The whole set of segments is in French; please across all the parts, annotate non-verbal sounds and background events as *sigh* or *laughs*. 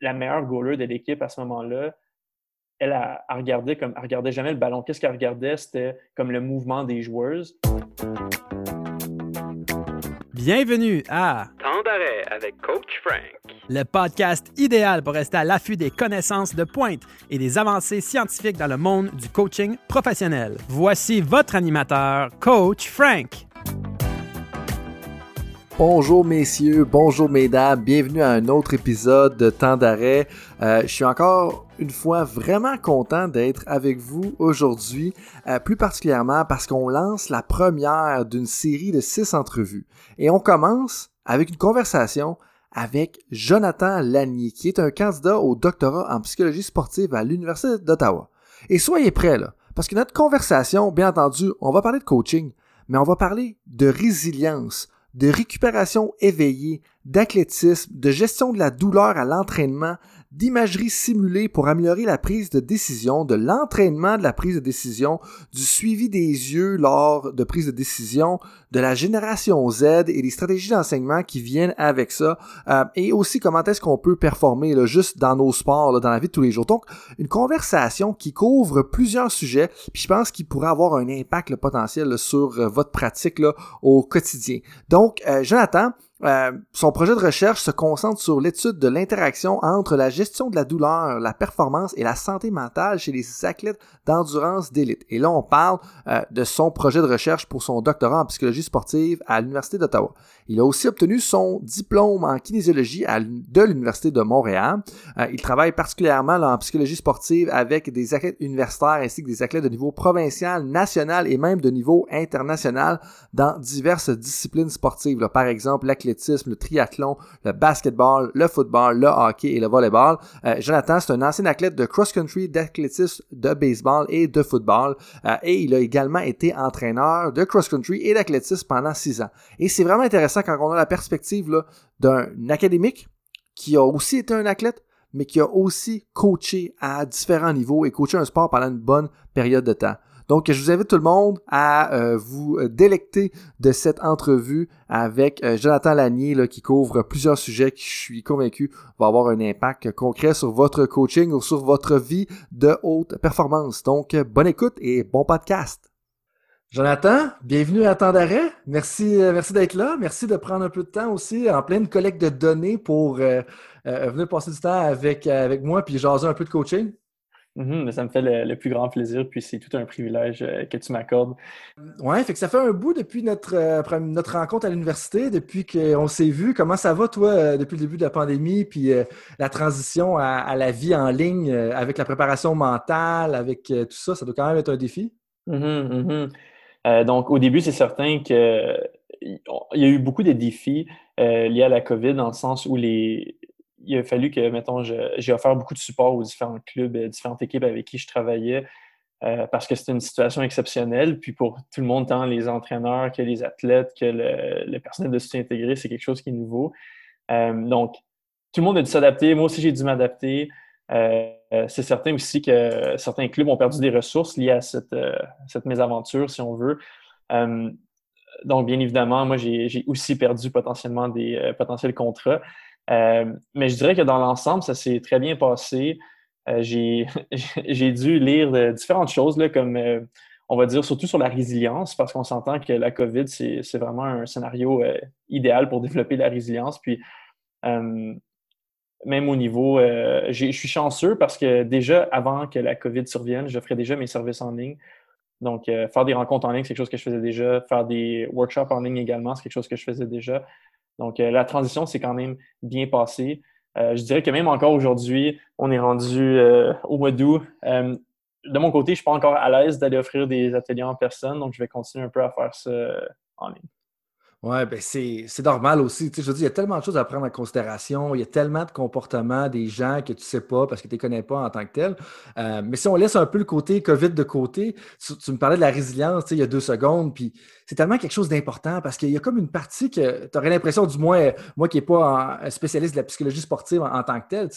la meilleure goaler de l'équipe à ce moment-là, elle, a, regardé comme, elle regardait jamais le ballon. Qu'est-ce qu'elle regardait? C'était comme le mouvement des joueuses. Bienvenue à Temps d'arrêt avec Coach Frank, le podcast idéal pour rester à l'affût des connaissances de pointe et des avancées scientifiques dans le monde du coaching professionnel. Voici votre animateur, Coach Frank. Bonjour messieurs, bonjour mesdames, bienvenue à un autre épisode de Temps d'arrêt. Euh, je suis encore une fois vraiment content d'être avec vous aujourd'hui, euh, plus particulièrement parce qu'on lance la première d'une série de six entrevues. Et on commence avec une conversation avec Jonathan Lanier, qui est un candidat au doctorat en psychologie sportive à l'Université d'Ottawa. Et soyez prêts là, parce que notre conversation, bien entendu, on va parler de coaching, mais on va parler de résilience, de récupération éveillée, d'athlétisme, de gestion de la douleur à l'entraînement, d'imagerie simulée pour améliorer la prise de décision, de l'entraînement de la prise de décision, du suivi des yeux lors de prise de décision, de la génération Z et des stratégies d'enseignement qui viennent avec ça, euh, et aussi comment est-ce qu'on peut performer là, juste dans nos sports, dans la vie de tous les jours. Donc, une conversation qui couvre plusieurs sujets, puis je pense qu'il pourrait avoir un impact potentiel sur euh, votre pratique là, au quotidien. Donc, euh, Jonathan, euh, son projet de recherche se concentre sur l'étude de l'interaction entre la gestion de la douleur, la performance et la santé mentale chez les athlètes d'endurance d'élite. Et là, on parle euh, de son projet de recherche pour son doctorat en psychologie sportive à l'Université d'Ottawa. Il a aussi obtenu son diplôme en kinésiologie de l'Université de Montréal. Euh, il travaille particulièrement en psychologie sportive avec des athlètes universitaires ainsi que des athlètes de niveau provincial, national et même de niveau international dans diverses disciplines sportives. Par exemple, l'athlétisme, le triathlon, le basketball, le football, le hockey et le volleyball. Euh, Jonathan, c'est un ancien athlète de cross-country, d'athlétisme, de baseball et de football. Euh, et il a également été entraîneur de cross-country et d'athlétisme pendant six ans. Et c'est vraiment intéressant quand on a la perspective d'un académique qui a aussi été un athlète, mais qui a aussi coaché à différents niveaux et coaché un sport pendant une bonne période de temps. Donc, je vous invite tout le monde à euh, vous délecter de cette entrevue avec euh, Jonathan Lanier qui couvre plusieurs sujets qui, je suis convaincu, va avoir un impact concret sur votre coaching ou sur votre vie de haute performance. Donc, bonne écoute et bon podcast. Jonathan, bienvenue à Temps d'arrêt. Merci, euh, merci d'être là. Merci de prendre un peu de temps aussi en pleine collecte de données pour euh, euh, venir passer du temps avec, avec moi puis jaser un peu de coaching. Mm-hmm, ça me fait le, plus grand plaisir, puis c'est tout un privilège que tu m'accordes. Ouais, fait que ça fait un bout depuis notre, notre rencontre à l'université, depuis qu'on s'est vu. Comment ça va, toi, depuis le début de la pandémie, puis la transition à, la vie en ligne avec la préparation mentale, avec tout ça, ça doit quand même être un défi? Mm-hmm, mm-hmm. Euh, donc, au début, c'est certain qu'il y a eu beaucoup de défis euh, liés à la COVID, dans le sens où les, il a fallu que, mettons, j'ai offert beaucoup de support aux différents clubs, euh, différentes équipes avec qui je travaillais, parce que c'était une situation exceptionnelle. Puis pour tout le monde, tant les entraîneurs que les athlètes, que le, personnel de soutien intégré, c'est quelque chose qui est nouveau. donc, tout le monde a dû s'adapter. Moi aussi, j'ai dû m'adapter. C'est certain aussi que certains clubs ont perdu des ressources liées à cette, euh, mésaventure, si on veut. Euh, donc, bien évidemment, moi, j'ai aussi perdu potentiellement des potentiels contrats. mais je dirais que dans l'ensemble, ça s'est très bien passé. *laughs* j'ai dû lire différentes choses, comme on va dire surtout sur la résilience, parce qu'on s'entend que la COVID, c'est vraiment un scénario idéal pour développer la résilience. Puis, même au niveau, euh, je suis chanceux parce que déjà, avant que la COVID survienne, je ferais déjà mes services en ligne. Donc, euh, faire des rencontres en ligne, c'est quelque chose que je faisais déjà. Faire des workshops en ligne également, c'est quelque chose que je faisais déjà. Donc, euh, la transition s'est quand même bien passée. je dirais que même encore aujourd'hui, on est rendu au mois d'août. de mon côté, je ne suis pas encore à l'aise d'aller offrir des ateliers en personne, donc je vais continuer un peu à faire ça en ligne. Oui, ben c'est normal aussi. je veux dire, il y a tellement de choses à prendre en considération. Il y a tellement de comportements des gens que tu ne sais pas parce que tu ne les connais pas en tant que tel. Euh, mais si on laisse un peu le côté COVID de côté, tu, me parlais de la résilience il y a deux secondes, puis c'est tellement quelque chose d'important parce qu'il y a comme une partie que tu aurais l'impression, du moins, moi qui n'ai pas un spécialiste de la psychologie sportive en, tant que tel,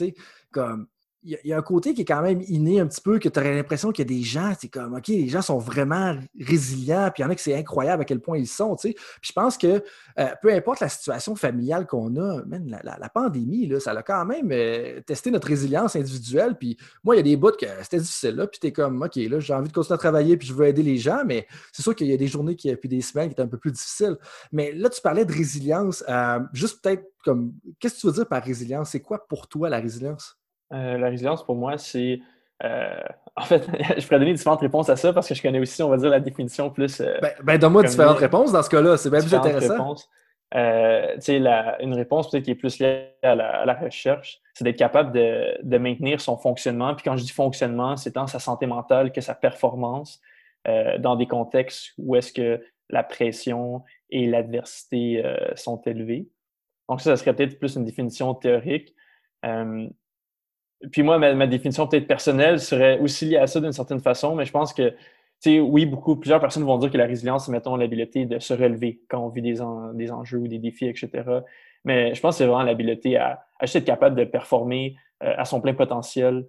comme il y, a un côté qui est quand même inné un petit peu, que tu aurais l'impression qu'il y a des gens, c'est comme, OK, les gens sont vraiment résilients, puis il y en a que c'est incroyable à quel point ils sont, tu sais. Puis je pense que euh, peu importe la situation familiale qu'on a, la, pandémie, là, ça a quand même euh, testé notre résilience individuelle. Puis moi, il y a des bouts que c'était difficile, là, puis tu es comme, OK, là, j'ai envie de continuer à travailler, puis je veux aider les gens, mais c'est sûr qu'il y a des journées, qui, puis des semaines qui étaient un peu plus difficiles. Mais là, tu parlais de résilience. Euh, juste peut-être comme, qu'est-ce que tu veux dire par résilience? C'est quoi pour toi la résilience? Euh, la résilience, pour moi, c'est. Euh, *laughs* en fait, *laughs* je pourrais donner différentes réponses à ça parce que je connais aussi, on va dire, la définition plus. Euh, ben, ben donne-moi différentes réponses dans ce cas-là, c'est bien plus intéressant. La, une réponse peut-être qui est plus liée à la, recherche, c'est d'être capable de, de, maintenir son fonctionnement. Puis quand je dis fonctionnement, c'est tant sa santé mentale que sa performance dans des contextes où est-ce que la pression et l'adversité sont élevées. Donc ça, ça serait peut-être plus une définition théorique. Puis moi, ma, définition peut-être personnelle serait aussi liée à ça d'une certaine façon, mais je pense que, tu sais, oui, beaucoup, plusieurs personnes vont dire que la résilience, c'est, mettons, l'habileté de se relever quand on vit des, des enjeux ou des défis, etc. Mais je pense que c'est vraiment l'habileté à, à être capable de performer euh, à son plein potentiel,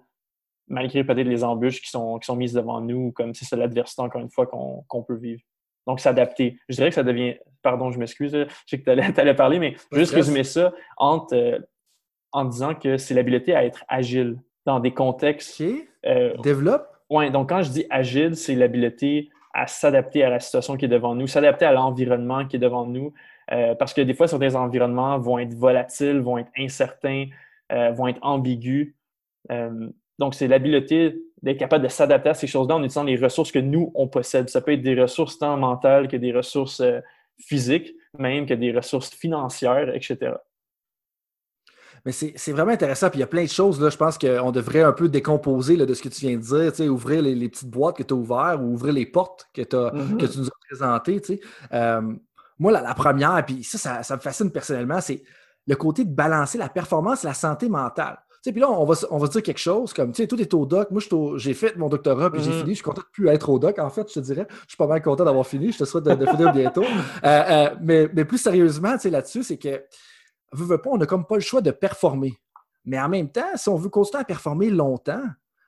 malgré peut-être les embûches qui sont, qui sont mises devant nous, comme si c'est l'adversité, encore une fois, qu'on peut vivre. Donc, s'adapter. Je dirais que ça devient. Pardon, je m'excuse, je sais que tu allais, *laughs* allais, parler, mais juste résumer ça entre euh, en disant que c'est l'habileté à être agile dans des contextes. Euh, Développe. Oui, donc quand je dis agile, c'est l'habileté à s'adapter à la situation qui est devant nous, s'adapter à l'environnement qui est devant nous. Euh, parce que des fois, certains environnements vont être volatiles, vont être incertains, euh, vont être ambigus. donc, c'est l'habileté d'être capable de s'adapter à ces choses-là en utilisant les ressources que nous, on possède. Ça peut être des ressources tant mentales que des ressources physiques, même que des ressources financières, etc. Mais c'est vraiment intéressant. Puis il y a plein de choses, là, je pense qu'on devrait un peu décomposer de ce que tu viens de dire, tu sais, ouvrir les, petites boîtes que tu as ouvertes ou ouvrir les portes que, mm-hmm. que tu nous as présentées. Tu sais. Euh, moi, la, première, puis ça, ça, me fascine personnellement, c'est le côté de balancer la performance et la santé mentale. Tu sais, puis là, on va, on va dire quelque chose comme, tu sais, tout est au doc. Moi, j'ai fait mon doctorat, puis j'ai mm-hmm. fini. Je suis content de plus être au doc, en fait, je te dirais. Je suis pas mal content d'avoir fini. Je te souhaite de, finir bientôt. Euh, euh, mais, mais, plus sérieusement, tu sais, là-dessus, c'est que pas, on n'a comme pas le choix de performer. Mais en même temps, si on veut continuer à performer longtemps,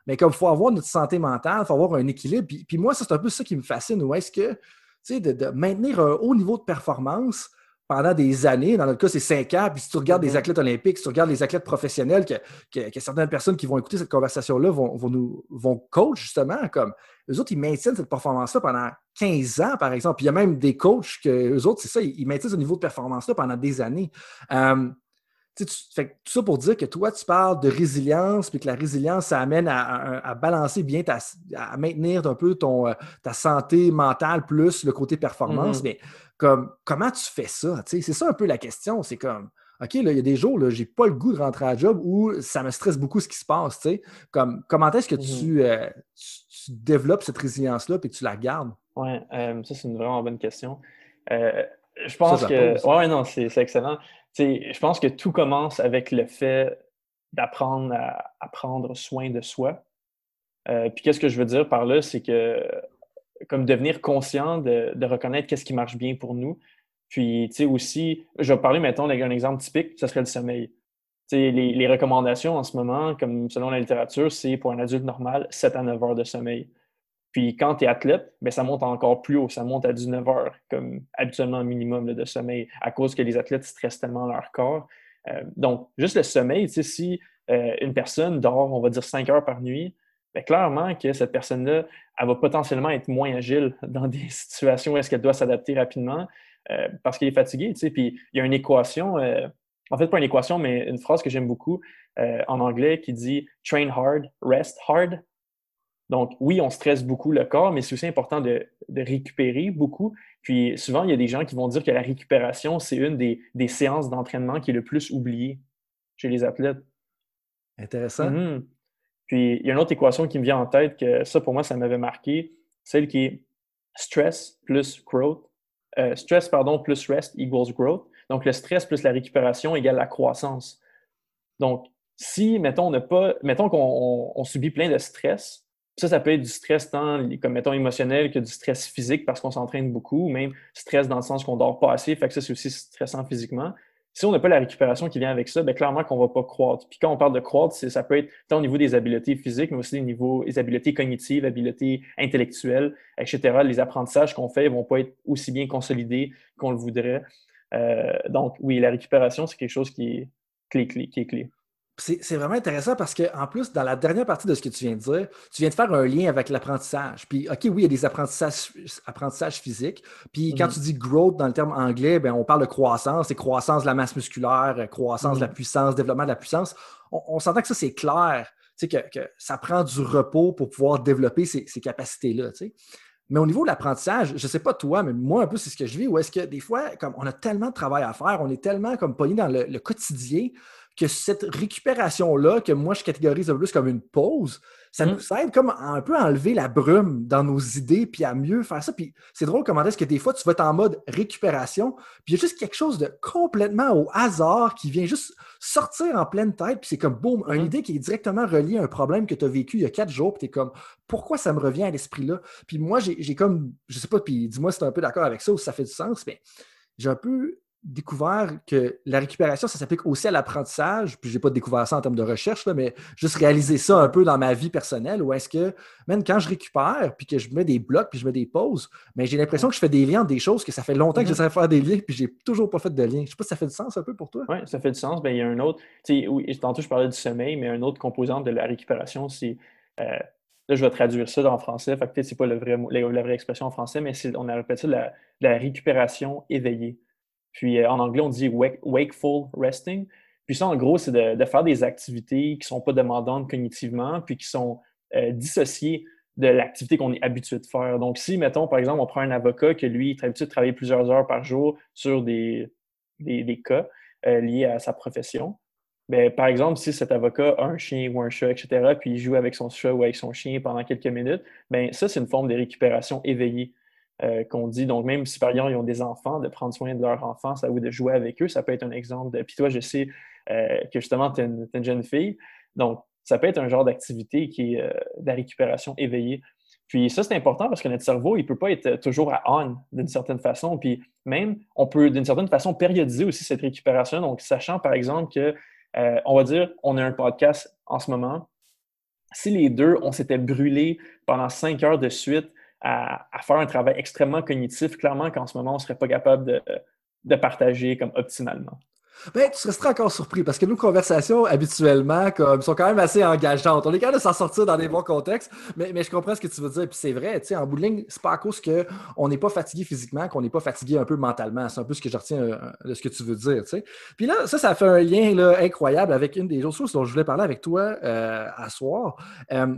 mais comme il faut avoir notre santé mentale, il faut avoir un équilibre. Puis, moi, c'est un peu ça qui me fascine. Ou est-ce que, tu sais, de, maintenir un haut niveau de performance pendant des années, dans notre cas, c'est cinq ans, puis si tu regardes les mm-hmm. athlètes olympiques, si tu regardes les athlètes professionnels, que, que, certaines personnes qui vont écouter cette conversation-là vont, vont, nous vont coach justement, comme eux autres, ils maintiennent cette performance-là pendant 15 ans, par exemple. Puis il y a même des coachs que eux autres, c'est ça, ils, maintiennent ce niveau de performance-là pendant des années. Euh, tu, fait, tout ça pour dire que toi, tu parles de résilience, puis que la résilience, ça amène à, balancer bien, ta, à maintenir un peu ton, euh, ta santé mentale plus le côté performance. Mm-hmm. Mais comme, comment tu fais ça? C'est ça un peu la question. C'est comme, OK, là, il y a des jours, je n'ai pas le goût de rentrer à job ou ça me stresse beaucoup ce qui se passe. Comme, comment est-ce que mm-hmm. euh, tu, développes cette résilience-là et que tu la gardes? Oui, euh, ça, c'est une vraiment bonne question. je pense que. Oui, non, c'est excellent je pense que tout commence avec le fait d'apprendre à, prendre soin de soi. Euh, puis qu'est-ce que je veux dire par là, c'est que comme devenir conscient de, reconnaître qu'est-ce qui marche bien pour nous. Puis, tu sais, aussi, je vais parler, mettons, d'un exemple typique, ce serait le sommeil. Tu sais, les, les, recommandations en ce moment, comme selon la littérature, c'est pour un adulte normal, 7 à 9 heures de sommeil. Puis quand tu es athlète, ben, ça monte encore plus haut, ça monte à 19 heures, comme habituellement minimum de sommeil, à cause que les athlètes stressent tellement leur corps. Euh, donc, juste le sommeil, si euh, une personne dort, on va dire 5 heures par nuit, bien, clairement que cette personne-là, elle va potentiellement être moins agile *laughs* dans des situations où est-ce qu'elle doit s'adapter rapidement euh, parce qu'elle est fatiguée. Puis il y a une équation, en fait, pas une équation, mais une phrase que j'aime beaucoup en anglais qui dit Train hard, rest hard. Donc, oui, on stresse beaucoup le corps, mais c'est aussi important de, récupérer beaucoup. Puis souvent, il y a des gens qui vont dire que la récupération, c'est une des, séances d'entraînement qui est le plus oubliée chez les athlètes. Intéressant. Mhm. Puis il y a une autre équation qui me vient en tête que ça, pour moi, ça m'avait marqué, celle qui est stress plus growth. Euh, stress, pardon, plus rest equals growth. Donc, le stress plus la récupération égale la croissance. Donc, si, mettons, on pas, mettons qu'on subit plein de stress, ça, ça peut être du stress tant, comme mettons, émotionnel que du stress physique parce qu'on s'entraîne beaucoup, ou même stress dans le sens qu'on dort pas assez, fait que ça, c'est aussi stressant physiquement. Si on n'a pas la récupération qui vient avec ça, bien, clairement qu'on ne va pas croître. Puis quand on parle de croître, ça peut être tant au niveau des habiletés physiques, mais aussi au niveau des habiletés cognitives, habiletés intellectuelles, etc. Les apprentissages qu'on fait ne vont pas être aussi bien consolidés qu'on le voudrait. Euh, donc, oui, la récupération, c'est quelque chose qui est clé, clé, qui est clé. C'est vraiment intéressant parce qu'en plus, dans la dernière partie de ce que tu viens de dire, tu viens de faire un lien avec l'apprentissage. Puis, OK, oui, il y a des apprentissages, apprentissages physiques. Puis, quand mm-hmm. tu dis growth dans le terme anglais, ben, on parle de croissance. C'est croissance de la masse musculaire, croissance de la mm-hmm. puissance, développement de la puissance. On, s'entend que ça, c'est clair. Tu sais, que, ça prend du repos pour pouvoir développer ces, capacités-là. Tu sais. Mais au niveau de l'apprentissage, je ne sais pas toi, mais moi, un peu, c'est ce que je vis, où est-ce que des fois, comme on a tellement de travail à faire, on est tellement comme pogné dans le quotidien que cette récupération-là, que moi je catégorise un peu plus comme une pause, ça mmh. nous aide comme à un peu enlever la brume dans nos idées, puis à mieux faire ça. Puis c'est drôle comment est-ce que des fois tu vas être en mode récupération, puis il y a juste quelque chose de complètement au hasard qui vient juste sortir en pleine tête, puis c'est comme boum, une mmh. idée qui est directement reliée à un problème que tu as vécu il y a quatre jours, puis tu es comme pourquoi ça me revient à l'esprit là? Puis moi, j'ai comme, je sais pas, puis dis-moi si tu es un peu d'accord avec ça ou si ça fait du sens, mais j'ai un peu découvert que la récupération, ça s'applique aussi à l'apprentissage. Puis, je n'ai pas découvert ça en termes de recherche, mais juste réaliser ça un peu dans ma vie personnelle. Où est-ce que, même quand je récupère, puis que je mets des blocs, puis je mets des pauses, mais j'ai l'impression que je fais des liens des choses que ça fait longtemps que j'essaie de faire des liens, puis j'ai toujours pas fait de lien. Je sais pas si ça fait du sens un peu pour toi. Oui, ça fait du sens. Bien, il y a un autre, oui, tantôt je parlais du sommeil, mais un autre composant de la récupération, c'est. Euh, là, je vais traduire ça en français. Fait peut-être c'est pas le vrai, la, vraie expression en français, mais on a répété ça la, la récupération éveillée. Puis euh, en anglais, on dit wakeful resting. Puis ça, en gros, c'est de, faire des activités qui ne sont pas demandantes cognitivement, puis qui sont euh, dissociées de l'activité qu'on est habitué de faire. Donc, si, mettons, par exemple, on prend un avocat que lui, est habitué de travailler plusieurs heures par jour sur des, des, cas euh, liés à sa profession, bien, par exemple, si cet avocat a un chien ou un chat, etc., puis il joue avec son chat ou avec son chien pendant quelques minutes, bien, ça, c'est une forme de récupération éveillée. Euh, qu'on dit. Donc, même si par exemple, ils ont des enfants, de prendre soin de leurs enfants, ça ou de jouer avec eux, ça peut être un exemple de. Puis toi, je sais euh, que justement, tu es, une jeune fille. Donc, ça peut être un genre d'activité qui est euh, de la récupération éveillée. Puis ça, c'est important parce que notre cerveau, il ne peut pas être toujours à on d'une certaine façon. Puis même, on peut d'une certaine façon périodiser aussi cette récupération. Donc, sachant par exemple que, on va dire, on a un podcast en ce moment. Si les deux, on s'était brûlé pendant cinq heures de suite à, faire un travail extrêmement cognitif, clairement qu'en ce moment, on ne serait pas capable de, partager comme optimalement. Ben, tu serais encore surpris parce que nos conversations, habituellement, comme, sont quand même assez engageantes. On est capable de s'en sortir dans des bons contextes, mais, mais je comprends ce que tu veux dire. Puis c'est vrai, tu en bout de ligne, c'est pas à cause qu'on n'est pas fatigué physiquement qu'on n'est pas fatigué un peu mentalement. C'est un peu ce que je retiens euh, de ce que tu veux dire, tu. Puis là, ça, ça fait un lien là, incroyable avec une des autres choses dont je voulais parler avec toi euh, à soir. Euh,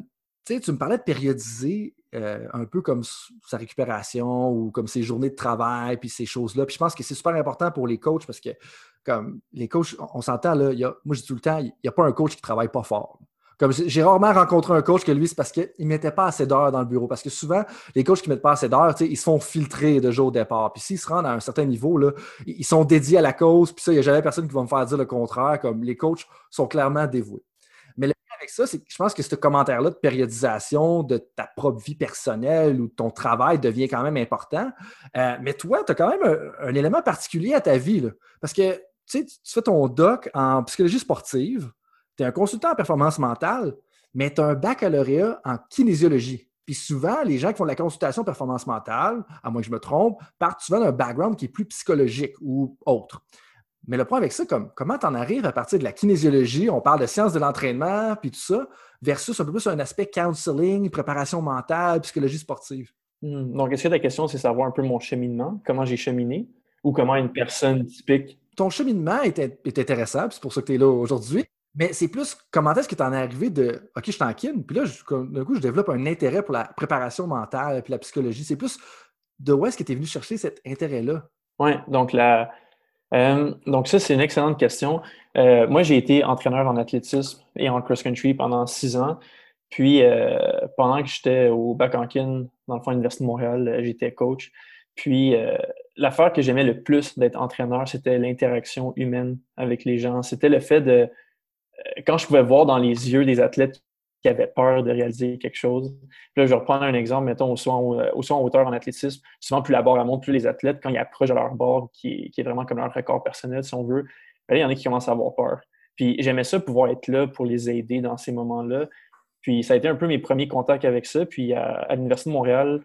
tu me parlais de périodiser euh, un peu comme sa récupération ou comme ses journées de travail, puis ces choses-là. Puis je pense que c'est super important pour les coachs parce que, comme les coachs, on, s'entend, là, moi je dis tout le temps, il n'y a pas un coach qui ne travaille pas fort. Comme j'ai rarement rencontré un coach que lui, c'est parce qu'il ne mettait pas assez d'heures dans le bureau. Parce que souvent, les coachs qui ne mettent pas assez d'heures, ils se font filtrer de jour au départ. Puis s'ils se rendent à un certain niveau, là, ils sont dédiés à la cause. Puis ça, il n'y a jamais personne qui va me faire dire le contraire. Comme les coachs sont clairement dévoués avec ça, c'est je pense que ce commentaire-là de périodisation de ta propre vie personnelle ou de ton travail devient quand même important. Euh, mais toi, tu as quand même un, élément particulier à ta vie. parce que tu fais ton doc en psychologie sportive, tu es un consultant en performance mentale, mais tu as un baccalauréat en kinésiologie. Puis souvent, les gens qui font de la consultation performance mentale, à moins que je me trompe, partent souvent d'un background qui est plus psychologique ou autre. Mais le point avec ça, comme, comment tu en arrives à partir de la kinésiologie, on parle de sciences de l'entraînement, puis tout ça, versus un peu plus un aspect counseling, préparation mentale, psychologie sportive? Hmm. Donc, est-ce que ta question, c'est savoir un peu mon cheminement, comment j'ai cheminé, ou comment une personne typique? Ton cheminement est, intéressant, c'est pour ça que tu es là aujourd'hui. Mais c'est plus comment est-ce que tu en es arrivé de OK, je suis en kin, puis là, d'un coup, je développe un intérêt pour la préparation mentale puis la psychologie. C'est plus de où est-ce que tu es venu chercher cet intérêt-là? Oui, donc la, euh, donc ça, c'est une excellente question. Euh, moi, j'ai été entraîneur en athlétisme et en cross-country pendant six ans. Puis, euh, pendant que j'étais au bac en dans le fond, à l'Université de Montréal, j'étais coach. Puis, l'affaire que j'aimais le plus d'être entraîneur, c'était l'interaction humaine avec les gens. C'était le fait de, quand je pouvais voir dans les yeux des athlètes qui avaient peur de réaliser quelque chose. Puis là, je vais reprendre un exemple, mettons, au saut en, euh, en hauteur en athlétisme. Souvent, plus la barre monte, plus les athlètes, quand ils approchent de leur barre, qui est, vraiment comme leur record personnel, si on veut, ben il y en a qui commencent à avoir peur. Puis j'aimais ça, pouvoir être là pour les aider dans ces moments-là. Puis ça a été un peu mes premiers contacts avec ça. Puis à, l'Université de Montréal,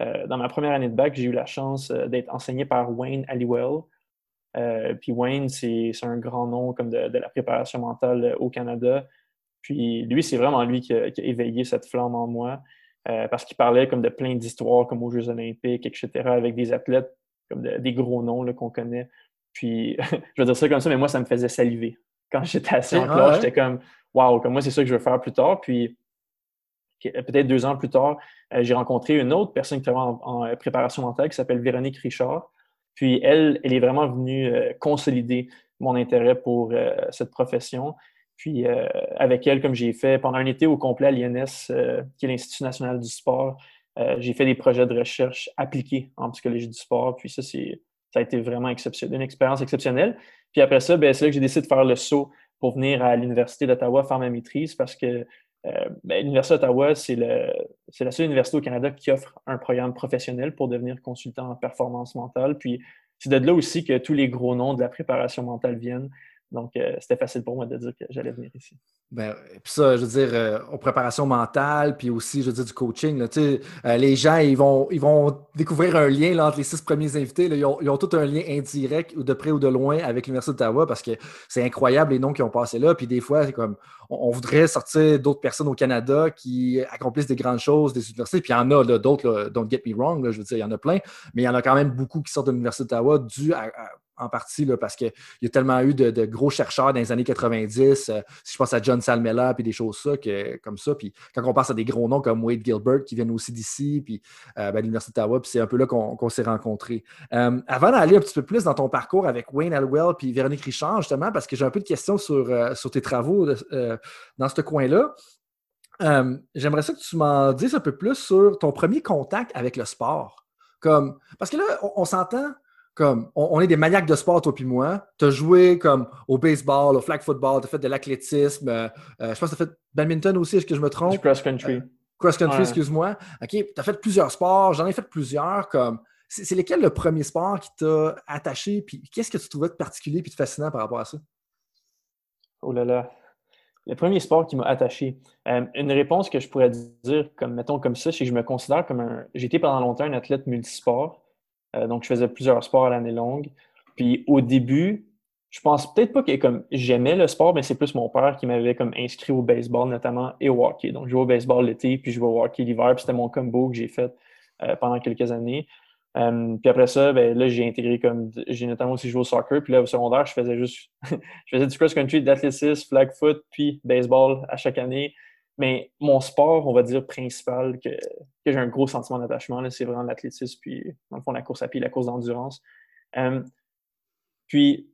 euh, dans ma première année de bac, j'ai eu la chance euh, d'être enseigné par Wayne Halliwell. Puis Wayne, c'est un grand nom comme de, la préparation mentale au Canada. Puis lui, c'est vraiment lui qui a, éveillé cette flamme en moi. parce qu'il parlait comme de plein d'histoires, comme aux Jeux olympiques, etc., avec des athlètes comme des gros noms qu'on connaît. Puis, *laughs* je vais dire ça comme ça, mais moi, ça me faisait saliver. Quand j'étais assis en classe, j'étais comme, waouh, comme moi, c'est ça que je veux faire plus tard. Puis, peut-être deux ans plus tard, euh, j'ai rencontré une autre personne qui travaille en, préparation mentale qui s'appelle Véronique Richard. Puis, elle, elle est vraiment venue euh, consolider mon intérêt pour euh, cette profession. Puis, avec elle, comme j'ai fait pendant un été au complet à l'INS, qui est l'Institut national du sport, j'ai fait des projets de recherche appliqués en psychologie du sport. Puis, ça, c'est ça a été vraiment exceptionnel, une expérience exceptionnelle. Puis après ça, ben, c'est là que j'ai décidé de faire le saut pour venir à l'Université d'Ottawa faire ma maîtrise parce que euh, ben, l'Université d'Ottawa, c'est la seule université au Canada qui offre un programme professionnel pour devenir consultant en performance mentale. Puis c'est de là aussi que tous les gros noms de la préparation mentale viennent. Donc, euh, c'était facile pour moi de dire que j'allais venir ici. Ben, puis ça, je veux dire, euh, aux préparations mentales, puis aussi, je veux dire, du coaching. Là, euh, les gens, ils vont, ils vont découvrir un lien entre les six premiers invités. ils, ont, ils, ont, tout un lien indirect, ou de près ou de loin, avec l'Université d'Ottawa, parce que c'est incroyable les noms qui ont passé là. Puis des fois, c'est comme, on, voudrait sortir d'autres personnes au Canada qui accomplissent des grandes choses, des universités. Puis il y en a d'autres, don't get me wrong, je veux dire, il y en a plein, mais il y en a quand même beaucoup qui sortent de l'Université d'Ottawa dû à en partie parce qu'il y a tellement eu de, gros chercheurs dans les années 90. Euh, si je pense à John Salmela puis des choses ça, que, comme ça. Puis quand on pense à des gros noms comme Wade Gilbert qui viennent aussi d'ici, puis euh, ben, l'Université d'Ottawa, puis c'est un peu là qu'on s'est rencontrés. Euh, avant d'aller un petit peu plus dans ton parcours avec Wayne Alwell puis Véronique Richard, justement, parce que j'ai un peu de questions sur, sur tes travaux dans ce coin-là. J'aimerais ça que tu m'en dises un peu plus sur ton premier contact avec le sport. Comme, parce que là, on s'entend, comme on, est des maniaques de sport, toi puis moi. Tu as joué comme au baseball, au flag football, tu as fait de l'athlétisme. Euh, euh, je pense que tu as fait badminton aussi, est-ce que je me trompe? Du cross-country. Euh, cross-country, excuse-moi. OK, tu as fait plusieurs sports, j'en ai fait plusieurs. Comme C'est lequel le premier sport qui t'a attaché? Puis qu'est-ce que tu trouvais de particulier et de fascinant par rapport à ça? Oh là là. Le premier sport qui m'a attaché. une réponse que je pourrais dire, comme mettons comme ça, c'est que je me considère comme un. J'ai été pendant longtemps un athlète multisport. Euh, donc, je faisais plusieurs sports à l'année longue. Puis au début, je pense peut-être pas que comme j'aimais le sport, mais c'est plus mon père qui m'avait comme inscrit au baseball notamment et au hockey. Donc, je jouais au baseball l'été, puis je jouais au hockey l'hiver, puis c'était mon combo que j'ai fait euh, pendant quelques années. Euh, puis après ça, ben, là, j'ai intégré comme j'ai notamment aussi joué au soccer. Puis là, au secondaire, je faisais juste *laughs* je faisais du cross-country, d'athlétisme, flag foot, puis baseball à chaque année. Mais mon sport, on va dire, principal, que, j'ai un gros sentiment d'attachement, c'est vraiment l'athlétisme, puis dans le fond, la course à pied, la course d'endurance. Euh, puis,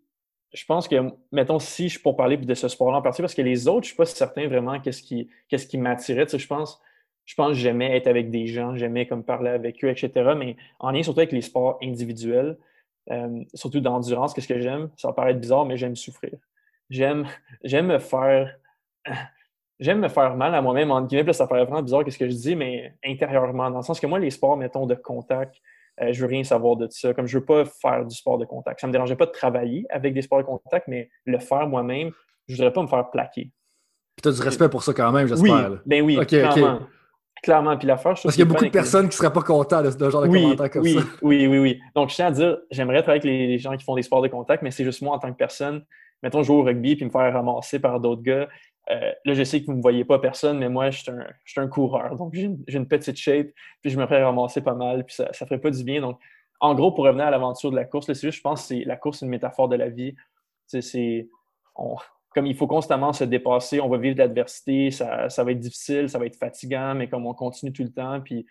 je pense que, mettons, si je pour parler de ce sport-là en particulier, parce que les autres, je ne suis pas certain vraiment qu'est-ce qui, qu'est-ce qui m'attirait. je pense, je pense que j'aimais être avec des gens, j'aimais comme parler avec eux, etc. Mais en lien surtout avec les sports individuels, euh, surtout d'endurance, qu'est-ce que j'aime? Ça va paraître bizarre, mais j'aime souffrir. J'aime, j'aime me faire j'aime me faire mal à moi-même, en guillemets, ça paraît vraiment bizarre ce que je dis, mais intérieurement, dans le sens que moi, les sports, mettons, de contact, euh, je veux rien savoir de ça. Comme je veux pas faire du sport de contact. Ça me dérangeait pas de travailler avec des sports de contact, mais le faire moi-même, je voudrais pas me faire plaquer. tu as du respect pour ça quand même, j'espère. Oui, ben oui, clairement. Clairement. Puis l'affaire, Parce qu'il y a beaucoup de personnes qui ne seraient pas contentes de ce genre de commentaires comme oui, ça. Oui, oui, oui. Donc, je tiens à dire, j'aimerais travailler avec les, gens qui font des sports de contact, mais c'est juste moi en tant que personne. Mettons, jouer au rugby puis me faire ramasser par d'autres gars. Euh, là, je sais que vous ne me voyez pas personne, mais moi, je suis un, coureur. Donc, j'ai une, petite shape, puis je me ferais ramasser pas mal, puis ça ne ferait pas du bien. Donc, en gros, pour revenir à l'aventure de la course, c'est juste, je pense que la course, c'est une métaphore de la vie. C'est, comme il faut constamment se dépasser, on va vivre de l'adversité, ça, ça, va être difficile, ça va être fatigant, mais comme on continue tout le temps, puis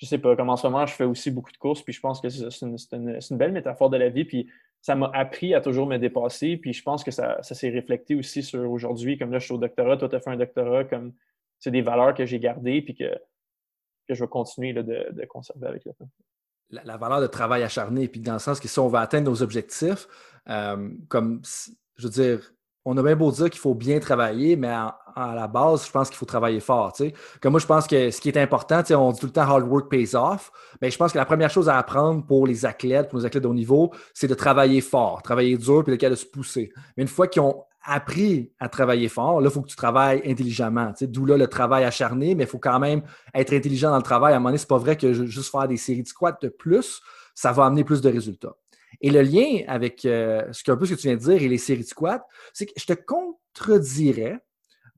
je sais pas, comme en ce moment, je fais aussi beaucoup de courses, puis je pense que c'est une, belle métaphore de la vie, puis ça m'a appris à toujours me dépasser, puis je pense que ça, s'est reflété aussi sur aujourd'hui, comme là, je suis au doctorat, toi, tu as fait un doctorat, comme c'est des valeurs que j'ai gardées, puis que, que je vais continuer de, conserver avec le temps. La, valeur de travail acharné, puis dans le sens que si on veut atteindre nos objectifs, euh, comme, je veux dire, on a bien beau dire qu'il faut bien travailler, mais à la base, je pense qu'il faut travailler fort. Comme moi, je pense que ce qui est important, on dit tout le temps hard work pays off. Mais je pense que la première chose à apprendre pour les athlètes, pour les athlètes de haut niveau, c'est de travailler fort, travailler dur, puis le cas de se pousser. Mais une fois qu'ils ont appris à travailler fort, là, il faut que tu travailles intelligemment. D'où là le travail acharné, mais il faut quand même être intelligent dans le travail. À un moment donné, c'est pas vrai que juste faire des séries de squats de plus, ça va amener plus de résultats. Et le lien avec euh, ce, que, un peu ce que tu viens de dire et les séries de squats, c'est que je te contredirais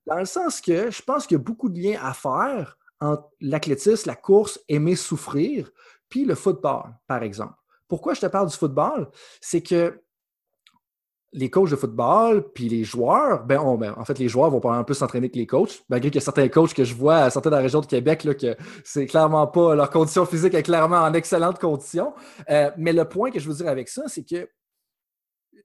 dans le sens que je pense qu'il y a beaucoup de liens à faire entre l'athlétisme, la course, aimer souffrir, puis le football, par exemple. Pourquoi je te parle du football? C'est que les coachs de football, puis les joueurs, ben, ben, en fait, les joueurs vont pas un peu s'entraîner que les coachs, malgré qu'il y a certains coachs que je vois, certains dans la région de Québec, là, que c'est clairement pas, leur condition physique est clairement en excellente condition. Euh, mais le point que je veux dire avec ça, c'est que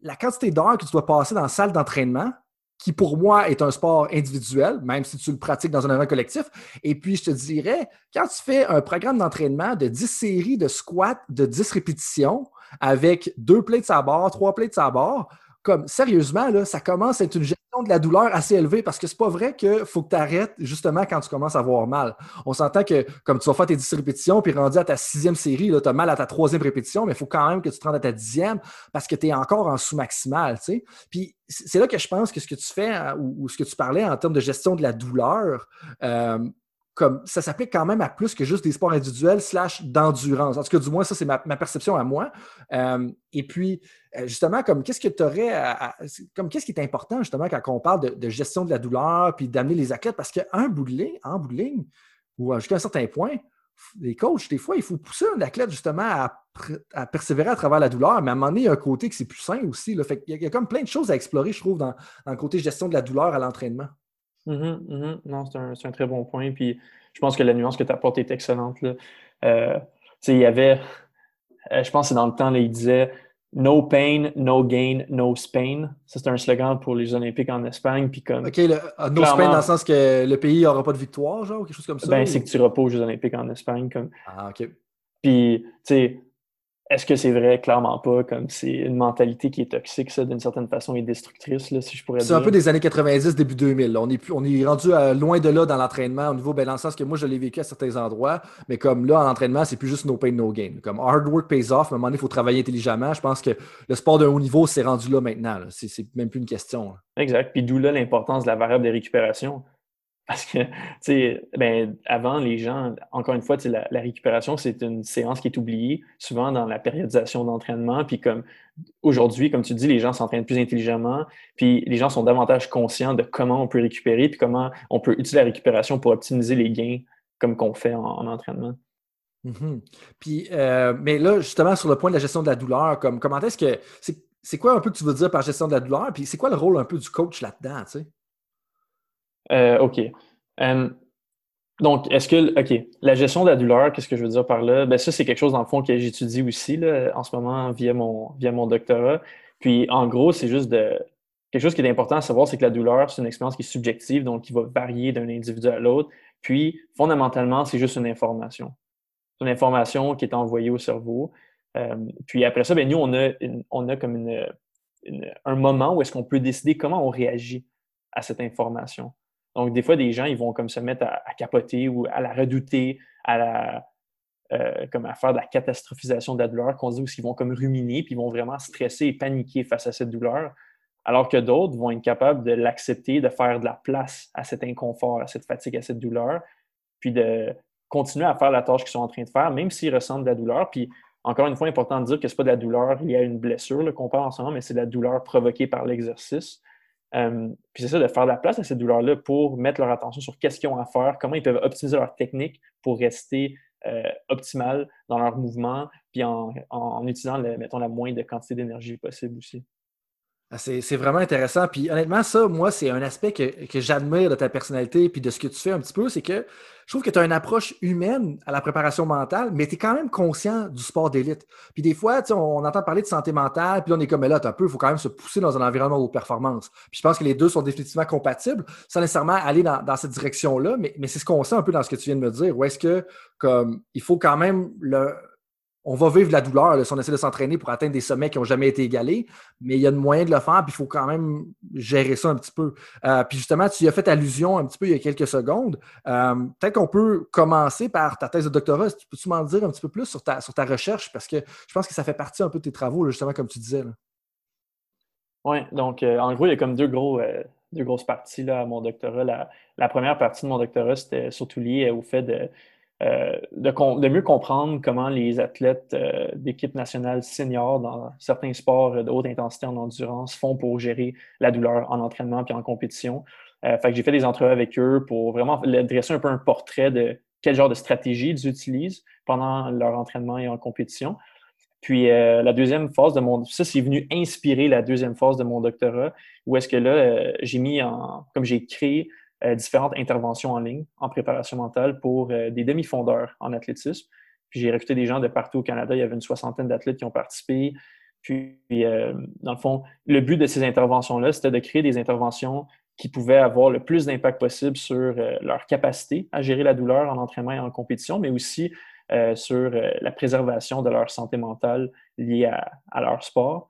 la quantité d'heures que tu dois passer dans la salle d'entraînement, qui pour moi est un sport individuel, même si tu le pratiques dans un environnement collectif. Et puis, je te dirais, quand tu fais un programme d'entraînement de 10 séries de squats de 10 répétitions avec deux plates de sa barre, trois plates de sa barre, comme sérieusement, ça commence à être une gestion de la douleur assez élevée parce que c'est pas vrai qu'il faut que tu arrêtes justement quand tu commences à avoir mal. On s'entend que comme tu vas faire tes 10 répétitions, puis rendu à ta sixième série, tu as mal à ta troisième répétition, mais il faut quand même que tu te rendes à ta dixième parce que tu es encore en sous-maximal. Puis c'est là que je pense que ce que tu fais hein, ou, ce que tu parlais en termes de gestion de la douleur, euh, comme ça s'applique quand même à plus que juste des sports individuels slash d'endurance. En tout cas, du moins, ça, c'est ma, perception à moi. Euh, et puis, euh, justement, comme qu'est-ce que tu aurais comme qu'est-ce qui est important, justement, quand on parle de, gestion de la douleur puis d'amener les athlètes, parce qu'un bout de ligne, en bout ou jusqu'à un certain point, les coachs, des fois, il faut pousser un athlète justement à, persévérer à travers la douleur, mais à un moment donné, il y a un côté qui c'est plus sain aussi. Il, y a, comme plein de choses à explorer, je trouve, dans le côté gestion de la douleur à l'entraînement. Mm-hmm, mm-hmm. Non, c'est un, très bon point. Puis je pense que la nuance que tu apportes est excellente. Là. Euh, il y avait, euh, je pense que c'est dans le temps, là, il disait No pain, no gain, no Spain. Ça, c'est un slogan pour les Olympiques en Espagne. Puis comme, OK, le, ah, no Spain dans le sens que le pays n'aura pas de victoire, genre, ou quelque chose comme ça? Ben, c'est que tu pas aux Jeux Olympiques en Espagne. Comme... Ah, OK. Puis, tu sais, est-ce que c'est vrai? Clairement pas. Comme c'est une mentalité qui est toxique, ça, d'une certaine façon, et destructrice, là, si je pourrais dire. C'est un peu des années 90, début 2000. On, est on est rendu loin de là dans l'entraînement au niveau, ben, dans le sens que moi, je l'ai vécu à certains endroits, mais comme là, en entraînement, c'est plus juste no pain, no gain. Comme hard work pays off, à un moment donné, il faut travailler intelligemment. Je pense que le sport d'un haut niveau, c'est rendu là maintenant. C'est même plus une question. Exact. Puis d'où là l'importance de la variable de récupération. Parce que, tu sais, ben, avant, les gens, encore une fois, la, la récupération, c'est une séance qui est oubliée, souvent dans la périodisation d'entraînement. Puis comme aujourd'hui, comme tu dis, les gens s'entraînent plus intelligemment, puis les gens sont davantage conscients de comment on peut récupérer, puis comment on peut utiliser la récupération pour optimiser les gains comme qu'on fait en, entraînement. Mm-hmm. Puis, euh, mais là, justement, sur le point de la gestion de la douleur, comme comment est-ce que c'est quoi un peu que tu veux dire par gestion de la douleur? Puis c'est quoi le rôle un peu du coach là-dedans, tu sais? Euh, OK. Donc, est-ce que, OK, la gestion de la douleur, qu'est-ce que je veux dire par là? Ben, ça, c'est quelque chose, dans le fond, que j'étudie aussi là, en ce moment via mon, via mon doctorat. Puis, en gros, c'est juste de. Quelque chose qui est important à savoir, c'est que la douleur, c'est une expérience qui est subjective, donc qui va varier d'un individu à l'autre. Puis, fondamentalement, c'est juste une information. Une information qui est envoyée au cerveau. Puis après ça, ben, nous, on a, on a comme une, un moment où est-ce qu'on peut décider comment on réagit à cette information. Donc, des fois, des gens, ils vont comme se mettre à, capoter ou à la redouter, à euh, comme à faire de la catastrophisation de la douleur, qu'on dit, qu'ils vont comme ruminer, puis ils vont vraiment stresser et paniquer face à cette douleur, alors que d'autres vont être capables de l'accepter, de faire de la place à cet inconfort, à cette fatigue, à cette douleur, puis de continuer à faire la tâche qu'ils sont en train de faire, même s'ils ressentent de la douleur. Puis, encore une fois, important de dire que ce n'est pas de la douleur liée à une blessure qu'on parle en ce moment, mais c'est de la douleur provoquée par l'exercice. Euh, puis c'est ça, de faire de la place à cette douleur-là pour mettre leur attention sur qu'est-ce qu'ils ont à faire, comment ils peuvent optimiser leur technique pour rester euh, optimal dans leur mouvement, puis en, utilisant, mettons, la moindre quantité d'énergie possible aussi. Ah, c'est vraiment intéressant. Puis honnêtement, ça, moi, c'est un aspect que, que j'admire de ta personnalité puis de ce que tu fais un petit peu, c'est que je trouve que tu as une approche humaine à la préparation mentale, mais tu es quand même conscient du sport d'élite. Puis des fois, on, entend parler de santé mentale, puis on est comme, mais là, un peu, il faut quand même se pousser dans un environnement de performance. Puis je pense que les deux sont définitivement compatibles, sans nécessairement aller dans, cette direction-là, mais, mais c'est ce qu'on sent un peu dans ce que tu viens de me dire. Ou est-ce que, comme, il faut quand même le on va vivre la douleur si on essaie de s'entraîner pour atteindre des sommets qui n'ont jamais été égalés, mais il y a de moyen de le faire, puis il faut quand même gérer ça un petit peu. Euh, puis justement, tu y as fait allusion un petit peu il y a quelques secondes. Euh, peut-être qu'on peut commencer par ta thèse de doctorat. Peux-tu m'en dire un petit peu plus sur ta, recherche? Parce que je pense que ça fait partie un peu de tes travaux, justement, comme tu disais. Oui, donc euh, en gros, il y a comme deux, gros, deux grosses parties là, à mon doctorat. La, la première partie de mon doctorat, c'était surtout lié au fait de euh, de, mieux comprendre comment les athlètes euh, d'équipe nationale seniors dans certains sports de haute intensité en endurance font pour gérer la douleur en entraînement puis en compétition. Euh, j'ai fait des entrevues avec eux pour vraiment dresser un peu un portrait de quel genre de stratégie ils utilisent pendant leur entraînement et en compétition. Puis la deuxième phase de mon... Ça, c'est venu inspirer la deuxième phase de mon doctorat, où est-ce que là, j'ai mis en... Comme j'ai créé euh, différentes interventions en ligne en préparation mentale pour euh, des demi-fondeurs en athlétisme. Puis j'ai recruté des gens de partout au Canada. Il y avait une soixantaine d'athlètes qui ont participé. Puis, euh, dans le fond, le but de ces interventions-là, c'était de créer des interventions qui pouvaient avoir le plus d'impact possible sur leur capacité à gérer la douleur en entraînement et en compétition, mais aussi sur la préservation de leur santé mentale liée à, à leur sport.